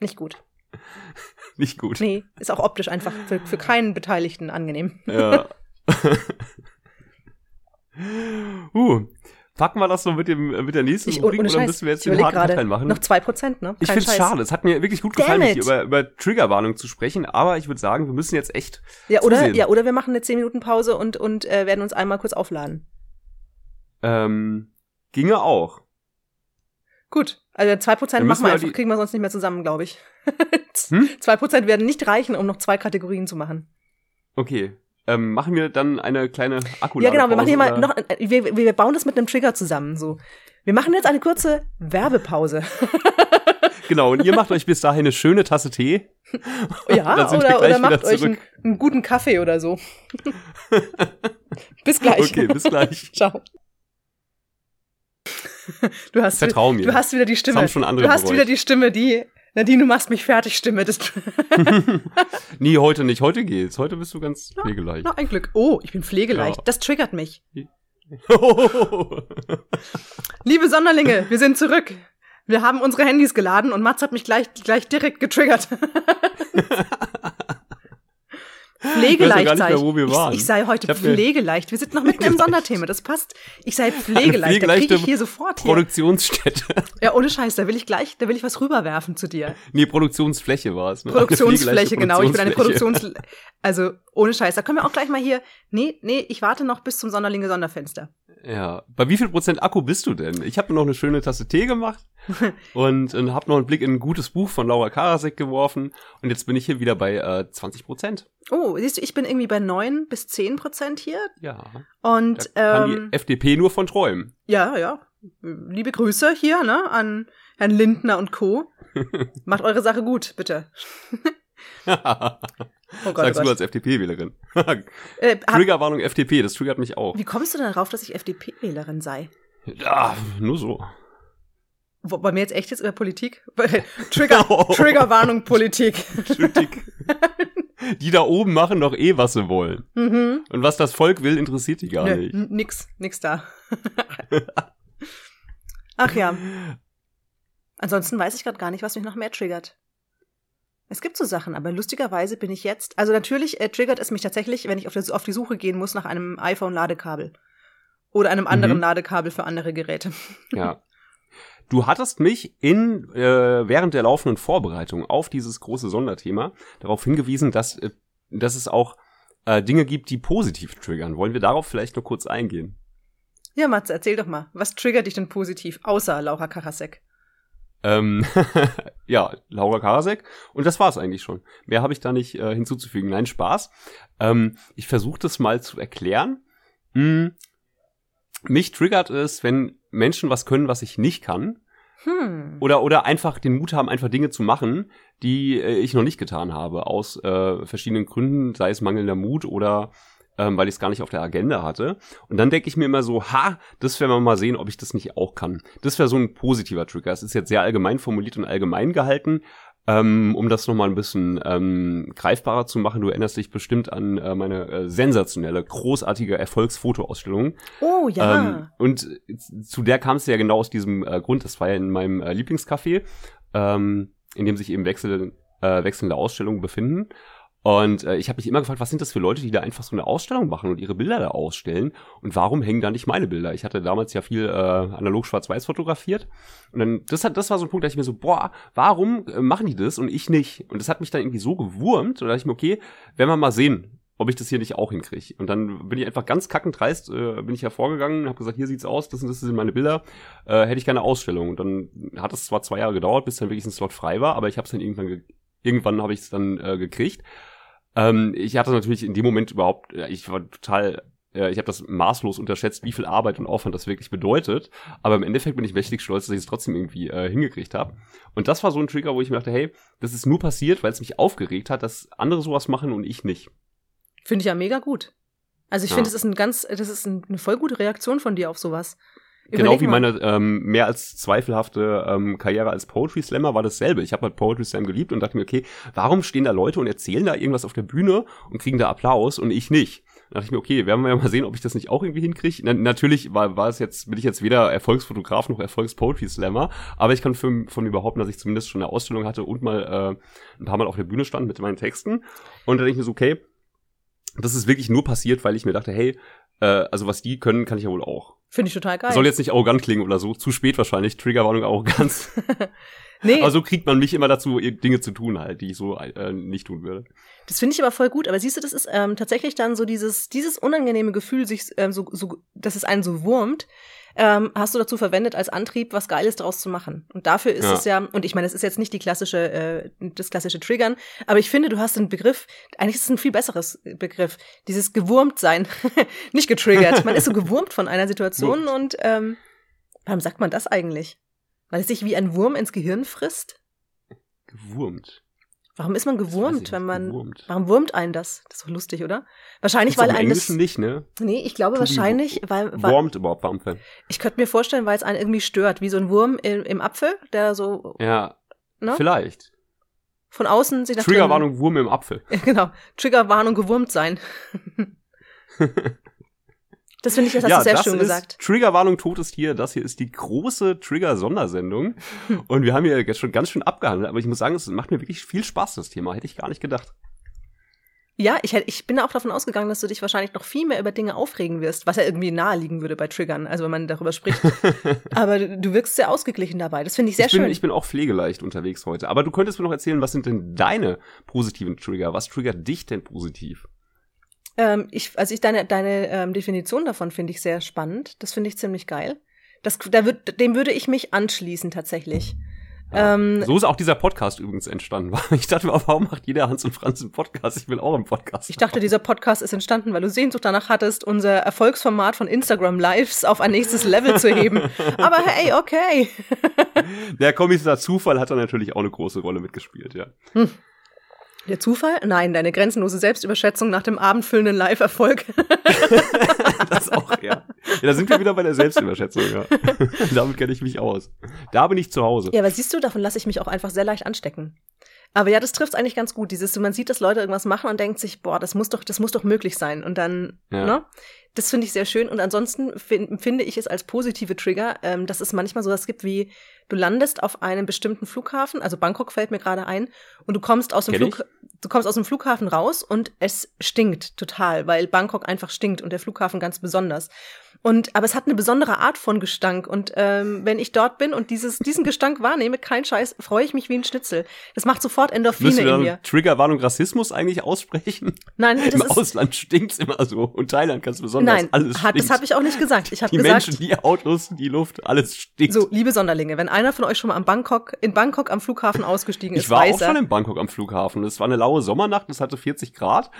Nicht gut. [LAUGHS] Nicht gut. Nee, ist auch optisch einfach für, für keinen Beteiligten angenehm. Ja. [LAUGHS] uh, packen wir das so mit dem mit der nächsten Ich, Rubrik ohne oder Scheiß, müssen wir jetzt ich den harten machen? noch zwei Prozent, ne? ich Kein finde es schade. Es hat mir wirklich gut Damn gefallen, it. über, über Triggerwarnung zu sprechen, aber ich würde sagen, wir müssen jetzt echt Ja, oder, zusehen. ja, oder wir machen eine 10 Minuten Pause und, und äh, werden uns einmal kurz aufladen. Ähm, ginge auch. Gut, also zwei Prozent machen wir wir einfach, kriegen wir sonst nicht mehr zusammen, glaube ich. Hm? [LAUGHS] Zwei Prozent werden nicht reichen, um noch zwei Kategorien zu machen. Okay. Ähm, machen wir dann eine kleine akku Ja, genau, wir machen hier mal noch, wir, wir bauen das mit einem Trigger zusammen, so. Wir machen jetzt eine kurze Werbepause. [LAUGHS] Genau, und ihr macht euch bis dahin eine schöne Tasse Tee. [LAUGHS] Ja, oder, oder macht euch einen, einen guten Kaffee oder so. bis gleich. Okay, bis gleich. Ciao. [LAUGHS] Du hast, Vertrau mir. du hast wieder die Das Stimme. haben schon andere du hast bereut. wieder die Stimme, die Nadine, du machst mich fertig, Stimme. Das, [LAUGHS] Nee, heute nicht. Heute geht's. Heute bist du ganz pflegeleicht. na, ein Glück. Oh, ich bin pflegeleicht. Ja. Das triggert mich. [LAUGHS] Liebe Sonderlinge, wir sind zurück. Wir haben unsere Handys geladen und Mats hat mich gleich, gleich direkt getriggert. Pflegeleicht Ich gar nicht mehr, ich. wo wir ich. waren. Ich sei heute Ich pflegeleicht. Wir sind noch mitten im Sonderthema. Das passt. Ich sei pflegeleicht. [LAUGHS] Da kriege pflegeleichte ich hier sofort hier. Produktionsstätte. Ja, ohne Scheiß. Da will ich gleich, da will ich was rüberwerfen zu dir. Nee, Produktionsfläche war es. Ne? Produktionsfläche, pflegeleichte genau. Ich bin eine Produktionsfläche. Produktions... [LAUGHS] Also, ohne Scheiß. Da können wir auch gleich mal hier... Nee, nee, ich warte noch bis zum Sonderlinge Sonderfenster. Ja. Bei wie viel Prozent Akku bist du denn? Ich habe mir noch eine schöne Tasse Tee gemacht [LAUGHS] und, und habe noch einen Blick in ein gutes Buch von Laura Karasek geworfen und jetzt bin ich hier wieder bei äh, 20 Prozent. Oh, siehst du, ich bin irgendwie bei neun bis zehn Prozent hier. Ja. Und, Da kann ähm, die FDP nur von träumen. ja, ja. Liebe Grüße hier, ne, an Herrn Lindner und Co. [LAUGHS] Macht eure Sache gut, bitte. [LAUGHS] oh Gott, Sagst oh du als FDP-Wählerin. [LAUGHS] Äh, Triggerwarnung FDP, das triggert mich auch. wie kommst du denn darauf, dass ich FDP-Wählerin sei? Ja, nur so. Bei mir jetzt echt jetzt über Politik? [LAUGHS] Trigger, Triggerwarnung Politik. Kritik. Die da oben machen doch eh, was sie wollen. Mhm. Und was das Volk will, interessiert die gar Nö, nicht. nix, nix da. Ach ja. Ansonsten weiß ich gerade gar nicht, was mich noch mehr triggert. Es gibt so Sachen, aber lustigerweise bin ich jetzt, also natürlich äh, triggert es mich tatsächlich, wenn ich auf, der, auf die Suche gehen muss nach einem iPhone-Ladekabel. Oder einem anderen Mhm. Ladekabel für andere Geräte. [LAUGHS] Ja. Du hattest mich in äh, während der laufenden Vorbereitung auf dieses große Sonderthema darauf hingewiesen, dass, äh, dass es auch äh, Dinge gibt, die positiv triggern. Wollen wir darauf vielleicht noch kurz eingehen? Ja, Matze, erzähl doch mal, was triggert dich denn positiv, außer Laura Karasek? Ähm, [LAUGHS] ja, Laura Karasek. Und das war's eigentlich schon. Mehr habe ich da nicht äh, hinzuzufügen. Nein, Spaß. Ähm, ich versuche das mal zu erklären. Hm, mich triggert es, wenn Menschen was können, was ich nicht kann. Hm. Oder, oder einfach den Mut haben, einfach Dinge zu machen, die äh, ich noch nicht getan habe. Aus äh, verschiedenen Gründen, sei es mangelnder Mut oder ähm, weil ich es gar nicht auf der Agenda hatte. Und dann denke ich mir immer so, ha, das werden wir mal sehen, ob ich das nicht auch kann. Das wäre so ein positiver Trigger. Es ist jetzt sehr allgemein formuliert und allgemein gehalten. Ähm, um das nochmal ein bisschen ähm, greifbarer zu machen, du erinnerst dich bestimmt an äh, meine äh, sensationelle, großartige Erfolgsfotoausstellung. Oh ja. Ähm, und zu der kam es ja genau aus diesem äh, Grund. Das war ja in meinem äh, Lieblingscafé, ähm, in dem sich eben wechsel, äh, wechselnde Ausstellungen befinden. Und äh, ich habe mich immer gefragt, was sind das für Leute, die da einfach so eine Ausstellung machen und ihre Bilder da ausstellen? Und warum hängen da nicht meine Bilder? Ich hatte damals ja viel äh, analog schwarz-weiß fotografiert. Und dann, das, hat, das war so ein Punkt, da ich mir so, boah, warum äh, machen die das und ich nicht? Und das hat mich dann irgendwie so gewurmt, und da dachte ich mir, okay, werden wir mal sehen, ob ich das hier nicht auch hinkriege. Und dann bin ich einfach ganz kackend dreist, äh, bin ich hervorgegangen, habe gesagt, hier sieht's aus, das und das sind meine Bilder, äh, hätte ich gerne Ausstellung. Und dann hat es zwar zwei Jahre gedauert, bis dann wirklich ein Slot frei war, aber ich habe es dann irgendwann, ge irgendwann habe ich es dann äh, gekriegt. Ähm, ich hatte natürlich in dem Moment überhaupt, ich war total ich habe das maßlos unterschätzt, wie viel Arbeit und Aufwand das wirklich bedeutet. Aber im Endeffekt bin ich mächtig stolz, dass ich es trotzdem irgendwie äh, hingekriegt habe. Und das war so ein Trigger, wo ich mir dachte, hey, das ist nur passiert, weil es mich aufgeregt hat, dass andere sowas machen und ich nicht. Finde ich ja mega gut. Also ich Ja. finde, das ist ein ganz, das ist ein, eine voll gute Reaktion von dir auf sowas. Genau wie mal. meine ähm, mehr als zweifelhafte ähm, Karriere als Poetry Slammer war dasselbe. Ich habe halt Poetry Slam geliebt und dachte mir, okay, warum stehen da Leute und erzählen da irgendwas auf der Bühne und kriegen da Applaus und ich nicht? Da dachte ich mir, okay, werden wir ja mal sehen, ob ich das nicht auch irgendwie hinkriege. Na, natürlich war, war es jetzt, bin ich jetzt weder Erfolgsfotograf noch Erfolgs-Poetry Slammer, aber ich kann für, von mir behaupten, dass ich zumindest schon eine Ausstellung hatte und mal äh, ein paar Mal auf der Bühne stand mit meinen Texten. Und da dachte ich mir so, okay, das ist wirklich nur passiert, weil ich mir dachte, hey, äh, also was die können, kann ich ja wohl auch. Finde ich total geil. Soll jetzt nicht arrogant klingen oder so. Zu spät wahrscheinlich. Triggerwarnung Arroganz. [LAUGHS] nee, Aber so kriegt man mich immer dazu, Dinge zu tun halt, die ich so äh, nicht tun würde. das finde ich aber voll gut. Aber siehst du, das ist ähm, tatsächlich dann so dieses, dieses unangenehme Gefühl, sich ähm, so, so, dass es einen so wurmt, ähm, hast du dazu verwendet, als Antrieb was Geiles draus zu machen. Und dafür ist Ja. es ja, und ich meine, es ist jetzt nicht die klassische, äh, das klassische Triggern, aber ich finde, du hast einen Begriff, eigentlich ist es ein viel besseres Begriff, dieses gewurmt sein, [LAUGHS] nicht getriggert. Man ist so [LAUGHS] gewurmt von einer Situation und ähm, warum sagt man das eigentlich? Weil es sich wie ein Wurm ins Gehirn frisst? Gewurmt. Warum ist man gewurmt, nicht, wenn man, gewurmt. warum wurmt einen das? Das ist doch lustig, oder? Wahrscheinlich, weil einen das, nicht, ne? nee, ich glaube wahrscheinlich, weil, weil Warmed überhaupt Wampfe. ich könnte mir vorstellen, weil es einen irgendwie stört, wie so ein Wurm im, im Apfel, der so, Ja, ne, vielleicht. von außen sich nach Triggerwarnung, Wurm im Apfel. [LAUGHS] Genau, Triggerwarnung gewurmt sein. [LAUGHS] das finde ich, das hast du sehr das schön ist gesagt. Triggerwarnung, tot ist hier. Das hier ist die große Trigger-Sondersendung. [LAUGHS] Und wir haben hier jetzt schon ganz schön abgehandelt. Aber ich muss sagen, es macht mir wirklich viel Spaß, das Thema. Hätte ich gar nicht gedacht. Ja, ich, ich bin auch davon ausgegangen, dass du dich wahrscheinlich noch viel mehr über Dinge aufregen wirst, was ja irgendwie naheliegen würde bei Triggern, also wenn man darüber spricht. [LAUGHS] Aber du, du wirkst sehr ausgeglichen dabei. Das finde ich sehr ich, bin, schön. ich bin auch pflegeleicht unterwegs heute. Aber du könntest mir noch erzählen, was sind denn deine positiven Trigger? Was triggert dich denn positiv? Ähm, ich, also ich deine, deine ähm, Definition davon finde ich sehr spannend. Das finde ich ziemlich geil. Das, da würd, dem würde ich mich anschließen tatsächlich. Ja. Ähm, so ist auch dieser Podcast übrigens entstanden. [LAUGHS] Ich dachte, warum macht jeder Hans und Franz einen Podcast? Ich will auch einen Podcast. Ich dachte, dieser Podcast ist entstanden, weil du Sehnsucht danach hattest, unser Erfolgsformat von Instagram Lives auf ein nächstes Level zu heben. [LAUGHS] Aber hey, okay. Der Kommissar Zufall hat da natürlich auch eine große Rolle mitgespielt, ja. Hm. Der Zufall? Nein, deine grenzenlose Selbstüberschätzung nach dem abendfüllenden Live-Erfolg. [LAUGHS] das auch, ja. ja. Da sind wir wieder bei der Selbstüberschätzung, ja. [LAUGHS] Damit kenne ich mich aus. Da bin ich zu Hause. Ja, aber siehst du, davon lasse ich mich auch einfach sehr leicht anstecken. Aber ja, das trifft eigentlich ganz gut. Dieses, man sieht, dass Leute irgendwas machen und denkt sich, boah, das muss doch, das muss doch möglich sein. Und dann, ja. ne? Das finde ich sehr schön. Und ansonsten find, finde ich es als positive Trigger, ähm, dass es manchmal so was gibt wie, du landest auf einem bestimmten Flughafen, also Bangkok fällt mir gerade ein, und du kommst aus dem Flug, du kommst aus dem Flughafen raus und es stinkt total, weil Bangkok einfach stinkt und der Flughafen ganz besonders. Und aber es hat eine besondere Art von Gestank und ähm, wenn ich dort bin und dieses diesen Gestank wahrnehme, kein Scheiß, freue ich mich wie ein Schnitzel. Das macht sofort Endorphine Müssen wir in mir. Triggerwarnung Rassismus eigentlich aussprechen? Nein, [LAUGHS] das Im ist, Ausland stinkt's immer so und Thailand ganz besonders. Nein, alles hat, das habe ich auch nicht gesagt. Ich habe die gesagt, Menschen, die Autos, die Luft, alles stinkt. so liebe Sonderlinge, wenn einer von euch schon mal am Bangkok in Bangkok am Flughafen ausgestiegen ist, ich war auch er, schon in Bangkok am Flughafen. Es war eine laue Sommernacht, es hatte 40 Grad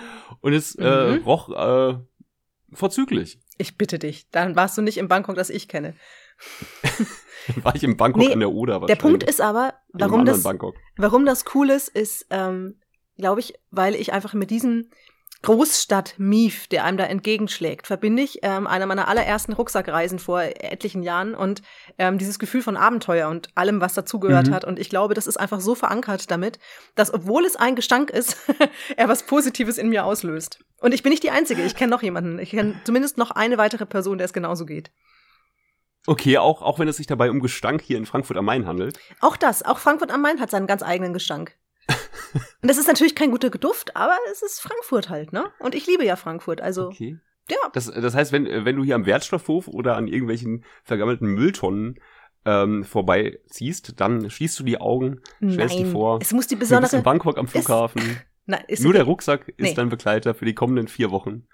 und es äh, Mhm. roch äh, vorzüglich. ich bitte dich, dann warst du nicht im Bangkok, das ich kenne. [LAUGHS] War ich in Bangkok Nee, an der Oder Der. Punkt ist aber, In warum das, Bangkok. warum das cool ist, ist, ähm, glaube ich, weil ich einfach mit diesem Großstadt-Mief, der einem da entgegenschlägt, verbinde ich ähm, einer meiner allerersten Rucksackreisen vor etlichen Jahren und ähm, dieses Gefühl von Abenteuer und allem, was dazugehört Mhm. hat. Und ich glaube, das ist einfach so verankert damit, dass obwohl es ein Gestank ist, [LAUGHS] er was Positives in mir auslöst. Und ich bin nicht die Einzige. Ich kenne noch jemanden. Ich kenne zumindest noch eine weitere Person, der es genauso geht. Okay, auch, auch wenn es sich dabei um Gestank hier in Frankfurt am Main handelt. Auch das, auch Frankfurt am Main hat seinen ganz eigenen Gestank. Und [LAUGHS] das ist natürlich kein guter Duft, aber es ist Frankfurt halt, ne? Und ich liebe ja Frankfurt, also Okay. ja. Das, das heißt, wenn, wenn du hier am Wertstoffhof oder an irgendwelchen vergammelten Mülltonnen ähm, vorbeiziehst, dann schließt du die Augen, stellst dir Nein, vor, es muss die du bist in besondere. Bangkok am Flughafen. [LAUGHS] Nein, ist Nur der okay. Rucksack ist Nee. dein Begleiter für die kommenden vier Wochen.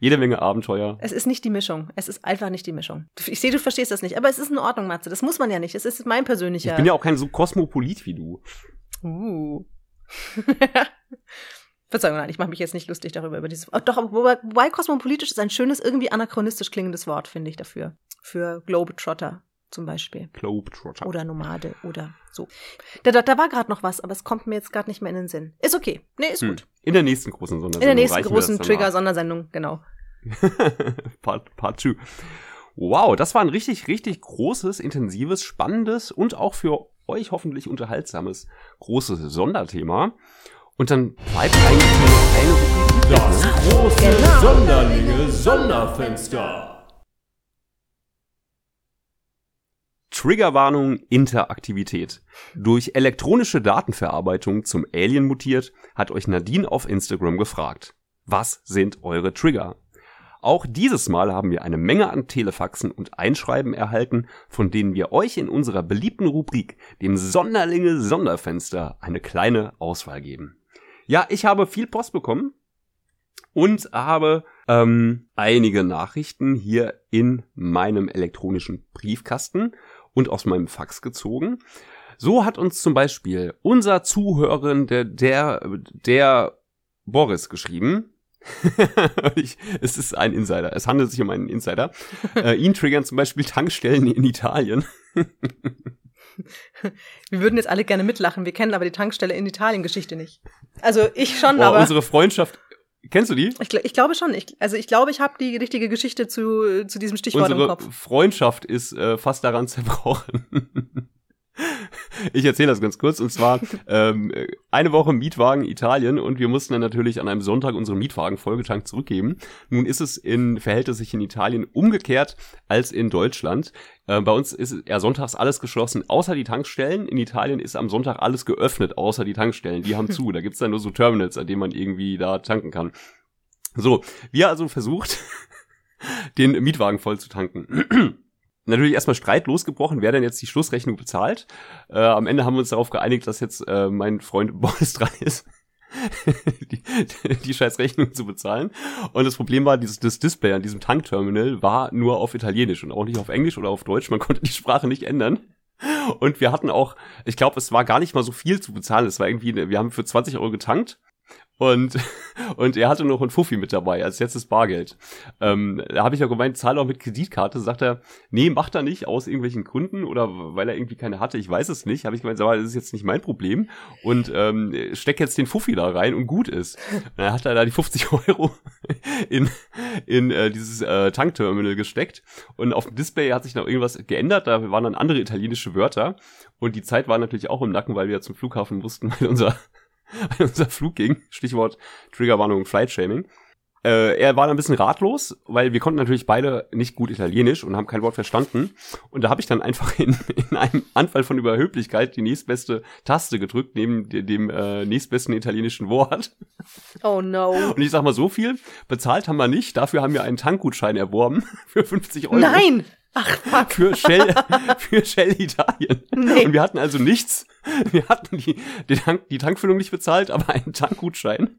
Jede Menge Abenteuer. Es ist nicht die Mischung. Es ist einfach nicht die Mischung. Ich sehe, du verstehst das nicht, aber es ist in Ordnung, Matze. Das muss man ja nicht. Es ist mein persönlicher. Ich bin ja auch kein so Kosmopolit wie du. Uh. [LAUGHS] Verzeihung, nein, ich mache mich jetzt nicht lustig darüber, über dieses. Doch, aber wobei, wobei kosmopolitisch ist ein schönes, irgendwie anachronistisch klingendes Wort, finde ich dafür. Für Globetrotter zum Beispiel. Globetrotter. Oder Nomade oder so. Da, da, da war gerade noch was, aber es kommt mir jetzt gerade nicht mehr in den Sinn. Ist okay. Nee, ist Hm. gut. In der nächsten großen Sondersendung. In der nächsten großen Trigger-Sondersendung, genau. [LAUGHS] Part, Part 2. Wow, das war ein richtig, richtig großes, intensives, spannendes und auch für euch hoffentlich unterhaltsames großes Sonderthema. Und dann bleibt eigentlich nur eine Das ne? große. Sonderlinge Sonderfenster. Triggerwarnung Interaktivität. Durch elektronische Datenverarbeitung zum Alien mutiert, hat euch Nadine auf Instagram gefragt. Was sind eure Trigger? Auch dieses Mal haben wir eine Menge an Telefaxen und Einschreiben erhalten, von denen wir euch in unserer beliebten Rubrik, dem Sonderlinge Sonderfenster, eine kleine Auswahl geben. Ja, ich habe viel Post bekommen und habe ähm, einige Nachrichten hier in meinem elektronischen Briefkasten und aus meinem Fax gezogen. So hat uns zum Beispiel unser Zuhörende, der, der Boris geschrieben. [LAUGHS] ich, es ist ein Insider. Es handelt sich um einen Insider. [LAUGHS] Äh, ihn triggern zum Beispiel Tankstellen in Italien. [LAUGHS] Wir würden jetzt alle gerne mitlachen. Wir kennen aber die Tankstelle in Italien-Geschichte nicht. Also ich schon, Boah, aber unsere Freundschaft. Kennst du die? ich, ich glaube schon. Ich, also ich glaube, ich habe die richtige Geschichte zu, zu diesem Stichwort im Unsere Kopf. Freundschaft ist äh, fast daran zerbrochen. Ich erzähle das ganz kurz. Und zwar [LAUGHS] ähm, eine Woche Mietwagen Italien und wir mussten dann natürlich an einem Sonntag unseren Mietwagen vollgetankt zurückgeben. Nun ist es in verhält es sich in Italien umgekehrt als in Deutschland. Äh, bei uns ist ja sonntags alles geschlossen, außer die Tankstellen. In Italien ist am Sonntag alles geöffnet, außer die Tankstellen. Die haben [LAUGHS] zu. Da gibt's dann nur so Terminals, an denen man irgendwie da tanken kann. So, wir also versucht, [LAUGHS] den Mietwagen voll zu tanken. Natürlich erstmal Streit losgebrochen, wer denn jetzt die Schlussrechnung bezahlt. Äh, am Ende haben wir uns darauf geeinigt, dass jetzt äh, mein Freund [LAUGHS] Boris dran ist, die, die scheiß Rechnung zu bezahlen. Und das Problem war, dieses das Display an diesem Tankterminal war nur auf Italienisch und auch nicht auf Englisch oder auf Deutsch. Man konnte die Sprache nicht ändern. Und wir hatten auch, ich glaube, es war gar nicht mal so viel zu bezahlen. Es war irgendwie, wir haben für 20 Euro getankt und, und er hatte noch ein Fuffi mit dabei als letztes Bargeld. Ähm, da habe ich ja gemeint, zahl auch mit Kreditkarte. Sagt er, nee, macht er nicht aus irgendwelchen Gründen oder weil er irgendwie keine hatte. Ich weiß es nicht. Habe ich gemeint, aber das ist jetzt nicht mein Problem. Und ähm, steck jetzt den Fuffi da rein und gut ist. Und dann hat er da die 50 Euro in, in äh, dieses äh, Tankterminal gesteckt. Und auf dem Display hat sich noch irgendwas geändert. Da waren dann andere italienische Wörter. Und die Zeit war natürlich auch im Nacken, weil wir zum Flughafen mussten, weil unser [LAUGHS] weil unser Flug ging. Stichwort Triggerwarnung Flight Shaming. Äh, er war dann ein bisschen ratlos, weil wir konnten natürlich beide nicht gut Italienisch und haben kein Wort verstanden. Und da habe ich dann einfach [LAUGHS] in, in einem Anfall von Überhöblichkeit die nächstbeste Taste gedrückt, neben dem, dem äh, nächstbesten italienischen Wort. Oh no. Und ich sag mal, so viel bezahlt haben wir nicht. Dafür haben wir einen Tankgutschein erworben [LAUGHS] für 50 Euro. Nein! Ach, fuck. Für Shell, für Shell Italien. Nee. Und wir hatten also nichts. [LAUGHS] Wir hatten die, die, Tank, die Tankfüllung nicht bezahlt, aber einen Tankgutschein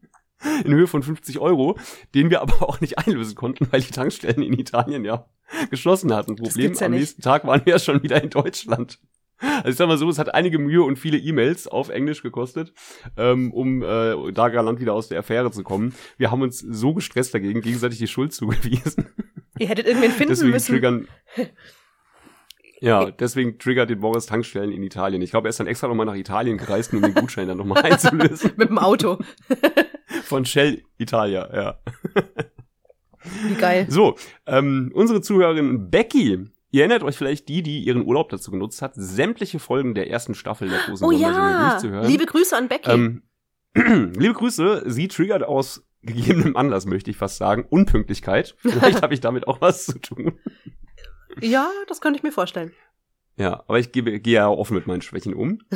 in Höhe von 50 Euro, den wir aber auch nicht einlösen konnten, weil die Tankstellen in Italien ja geschlossen hatten. Problem, ja am nächsten Tag waren wir ja schon wieder in Deutschland. Also ich sag mal so, es hat einige Mühe und viele E-Mails auf Englisch gekostet, ähm, um äh, da galant wieder aus der Affäre zu kommen. Wir haben uns so gestresst dagegen gegenseitig die Schuld zugewiesen. Ihr hättet irgendwen finden [LAUGHS] deswegen müssen. triggern. [LAUGHS] Ja, deswegen triggert den Boris Tankstellen in Italien. Ich glaube, er ist dann extra nochmal nach Italien gereist, um den Gutschein dann nochmal [LAUGHS] einzulösen. Mit dem Auto. [LAUGHS] Von Shell Italia, ja. Wie geil. So, ähm, unsere Zuhörerin Becky. Ihr erinnert euch vielleicht die, die ihren Urlaub dazu genutzt hat, sämtliche Folgen der ersten Staffel der großen Oh ja. durchzuhören. Liebe Grüße an Becky. Ähm, [CLEARS THROAT] liebe Grüße, sie triggert aus gegebenem Anlass, möchte ich fast sagen, Unpünktlichkeit. [LAUGHS] Vielleicht habe ich damit auch was zu tun. Ja, das könnte ich mir vorstellen. Ja, aber ich gebe, gehe ja offen mit meinen Schwächen um. [LAUGHS]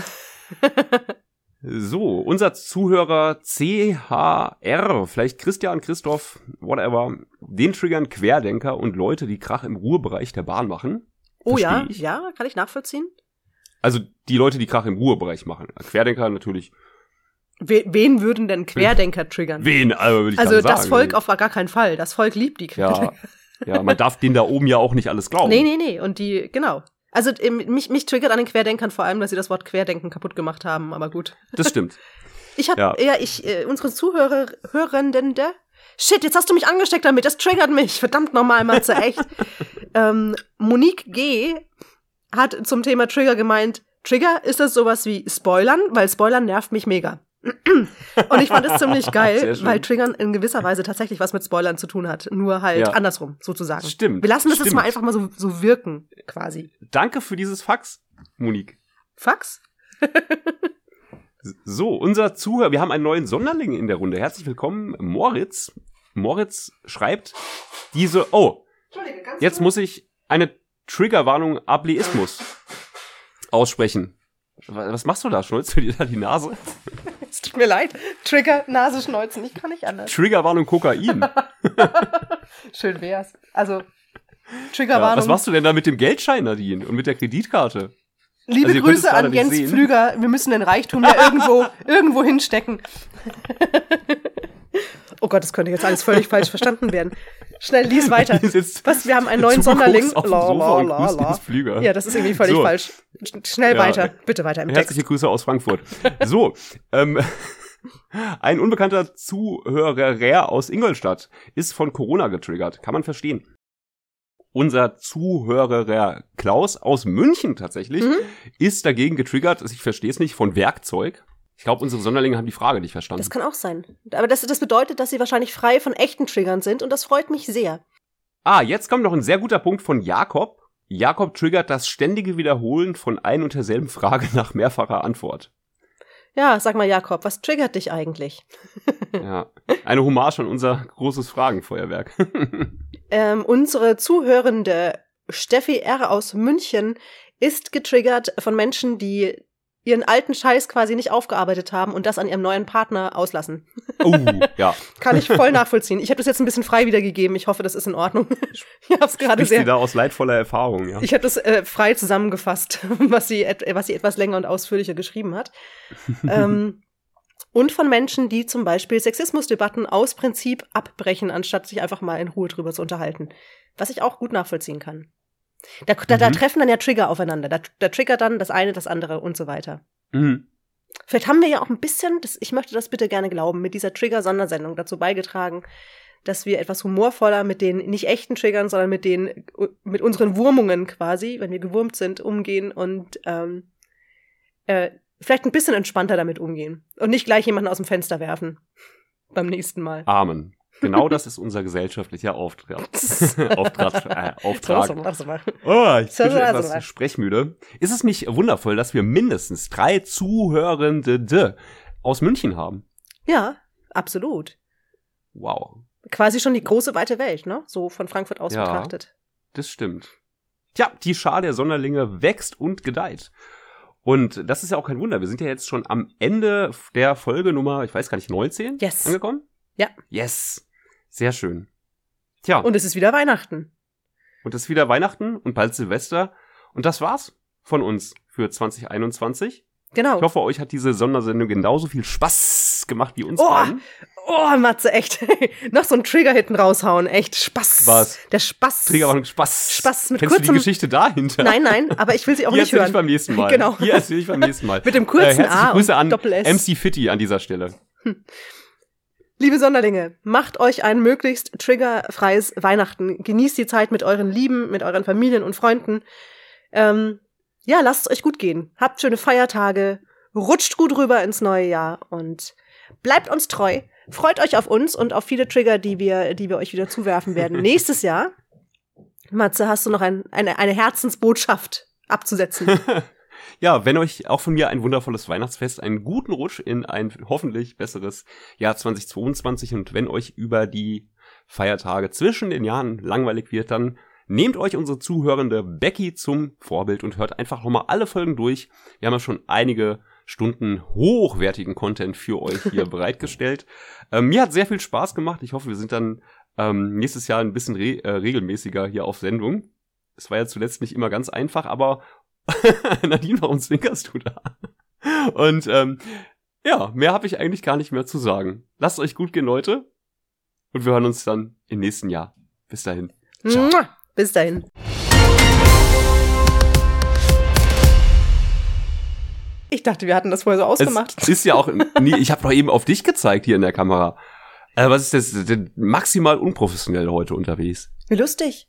So, unser Zuhörer CHR, vielleicht Christian, Christoph, whatever, den triggern Querdenker und Leute, die Krach im Ruhebereich der Bahn machen. Oh ja, Versteh ich. ja, kann ich nachvollziehen. Also die Leute, die Krach im Ruhebereich machen. Querdenker natürlich. We wen würden denn Querdenker triggern? Wen, also, würde ich also das Volk auf gar keinen Fall. Das Volk liebt die Querdenker. Ja, ja, man darf denen da oben ja auch nicht alles glauben. Nee, nee, nee. Und die, genau. Also ähm, mich, mich triggert an den Querdenkern vor allem, dass sie das Wort Querdenken kaputt gemacht haben, aber gut. Das stimmt. [LAUGHS] Ich habe Ja. ja. ich, äh, unsere Zuhörer, Hörenden, der. Shit, jetzt hast du mich angesteckt damit, das triggert mich. Verdammt nochmal, Matze, echt. [LAUGHS] ähm, Monique G. hat zum Thema Trigger gemeint, Trigger ist das sowas wie Spoilern, weil Spoilern nervt mich mega. Und ich fand es ziemlich [LAUGHS] geil, weil Triggern in gewisser Weise tatsächlich was mit Spoilern zu tun hat. Nur halt Ja. andersrum, sozusagen. Stimmt, Wir lassen das jetzt stimmt. mal einfach mal so, so wirken, quasi. Danke für dieses Fax, Monique. Fax? [LAUGHS] So, unser Zuhörer, wir haben einen neuen Sonderling in der Runde. Herzlich willkommen, Moritz. Moritz schreibt diese, oh, jetzt muss ich eine Triggerwarnung Ableismus aussprechen. Wa- Was machst du da? Schnulzt du dir da die Nase? Tut mir leid. Trigger, Nase schneuzen, ich kann nicht anders. Triggerwarnung Kokain. [LAUGHS] Schön wär's. Also, Ja, Triggerwarnung. was machst du denn da mit dem Geldschein, Nadine? Und mit der Kreditkarte? Liebe Also Grüße an Jens sehen. Pflüger. Wir müssen den Reichtum ja irgendwo, [LAUGHS] irgendwo hinstecken. [LAUGHS] oh Gott, das könnte jetzt alles völlig falsch verstanden werden. Schnell, lies weiter. Was? Wir haben einen neuen Sonderling. La, la, la, la. Ja, das ist irgendwie völlig So. falsch. Sch- Schnell Ja. weiter. Bitte weiter im Herzliche Text. Grüße aus Frankfurt. So, ähm, [LAUGHS] ein unbekannter Zuhörer aus Ingolstadt ist von Corona getriggert. Kann man verstehen. Unser Zuhörer Klaus aus München tatsächlich Mhm. ist dagegen getriggert, ich verstehe es nicht, von Werkzeug. Ich glaube, unsere Sonderlinge haben die Frage nicht verstanden. Das kann auch sein. Aber das, das bedeutet, dass sie wahrscheinlich frei von echten Triggern sind und das freut mich sehr. Ah, jetzt kommt noch ein sehr guter Punkt von Jakob. Jakob triggert das ständige Wiederholen von ein und derselben Frage nach mehrfacher Antwort. Ja, sag mal, Jakob, was triggert dich eigentlich? [LAUGHS] Ja, eine Hommage an unser großes Fragenfeuerwerk. [LAUGHS] Ähm, unsere zuhörende Steffi R. aus München ist getriggert von Menschen, die ihren alten Scheiß quasi nicht aufgearbeitet haben und das an ihrem neuen Partner auslassen. Oh, [LAUGHS] ja. Kann ich voll nachvollziehen. Ich habe das jetzt ein bisschen frei wiedergegeben. Ich hoffe, das ist in Ordnung. [LAUGHS] Ich habe es gerade Spricht sie sehr. da aus leidvoller Erfahrung, ja. Ich habe das äh, frei zusammengefasst, [LAUGHS] was sie, et was sie etwas länger und ausführlicher geschrieben hat. ähm, und von Menschen, die zum Beispiel Sexismusdebatten aus Prinzip abbrechen, anstatt sich einfach mal in Ruhe drüber zu unterhalten. Was ich auch gut nachvollziehen kann. Da, da, da treffen dann ja Trigger aufeinander. Da, da triggert dann das eine, das andere und so weiter. Mhm. Vielleicht haben wir ja auch ein bisschen, das, ich möchte das bitte gerne glauben, mit dieser Trigger-Sondersendung dazu beigetragen, dass wir etwas humorvoller mit den nicht echten Triggern, sondern mit den, mit unseren Wurmungen quasi, wenn wir gewurmt sind, umgehen und ähm, äh, vielleicht ein bisschen entspannter damit umgehen und nicht gleich jemanden aus dem Fenster werfen beim nächsten Mal. Amen. Genau das ist unser gesellschaftlicher Auftrag. [LAUGHS] [LAUGHS] Auftrag, äh, [LAUGHS] Auftrag. Oh, ich bin schon etwas sprechmüde. Ist es nicht wundervoll, dass wir mindestens drei Zuhörende aus München haben? Ja, absolut. Wow. Quasi schon die große weite Welt, ne? So von Frankfurt aus Ja. betrachtet. Das stimmt. Tja, die Schar der Sonderlinge wächst und gedeiht. Und das ist ja auch kein Wunder. Wir sind ja jetzt schon am Ende der Folge Nummer, ich weiß gar nicht, 19 Yes. angekommen? Ja. Yes. Sehr schön. Tja, Und es ist wieder Weihnachten. und es ist wieder Weihnachten und bald Silvester. Und das war's von uns für 2021. Genau. Ich hoffe, euch hat diese Sondersendung genauso viel Spaß gemacht wie uns Oh, beiden. Oh, Matze, echt. [LAUGHS] Noch so ein Trigger hinten raushauen. Echt Spaß. Was? Der Spaß. Triggerwarnung, Spaß. Spaß mit Kennst du kurzem- die Geschichte dahinter? Nein, nein, aber ich will sie auch Hier nicht hören. ich beim nächsten [LAUGHS] Mal. Genau. Hier erzähl ich beim nächsten Mal. Mit dem kurzen äh, A und Grüße an Doppel-S. MC Fitty an dieser Stelle. Liebe Sonderlinge, macht euch ein möglichst triggerfreies Weihnachten. Genießt die Zeit mit euren Lieben, mit euren Familien und Freunden. Ähm, ja, lasst es euch gut gehen. Habt schöne Feiertage. Rutscht gut rüber ins neue Jahr und bleibt uns treu. Freut euch auf uns und auf viele Trigger, die wir, die wir euch wieder zuwerfen werden. [LAUGHS] Nächstes Jahr. Matze, hast du noch ein, eine, eine Herzensbotschaft abzusetzen? [LAUGHS] Ja, wenn euch auch von mir ein wundervolles Weihnachtsfest, einen guten Rutsch in ein hoffentlich besseres Jahr 2022 und wenn euch über die Feiertage zwischen den Jahren langweilig wird, dann nehmt euch unsere zuhörende Becky zum Vorbild und hört einfach nochmal alle Folgen durch. Wir haben ja schon einige Stunden hochwertigen Content für euch hier [LAUGHS] bereitgestellt. Ähm, mir hat sehr viel Spaß gemacht. Ich hoffe, wir sind dann ähm, nächstes Jahr ein bisschen re äh, regelmäßiger hier auf Sendung. Es war ja zuletzt nicht immer ganz einfach, aber [LAUGHS] Nadine, warum zwinkerst du da? Und ähm, ja, mehr habe ich eigentlich gar nicht mehr zu sagen. Lasst euch gut gehen, Leute. Und wir hören uns dann im nächsten Jahr. Bis dahin. Ciao. Bis dahin. Ich dachte, wir hatten das vorher so ausgemacht. Es [LAUGHS] ist ja auch, nee, ich habe doch eben auf dich gezeigt hier in der Kamera. Äh, was ist das? das- Maximal unprofessionell heute unterwegs. Wie lustig.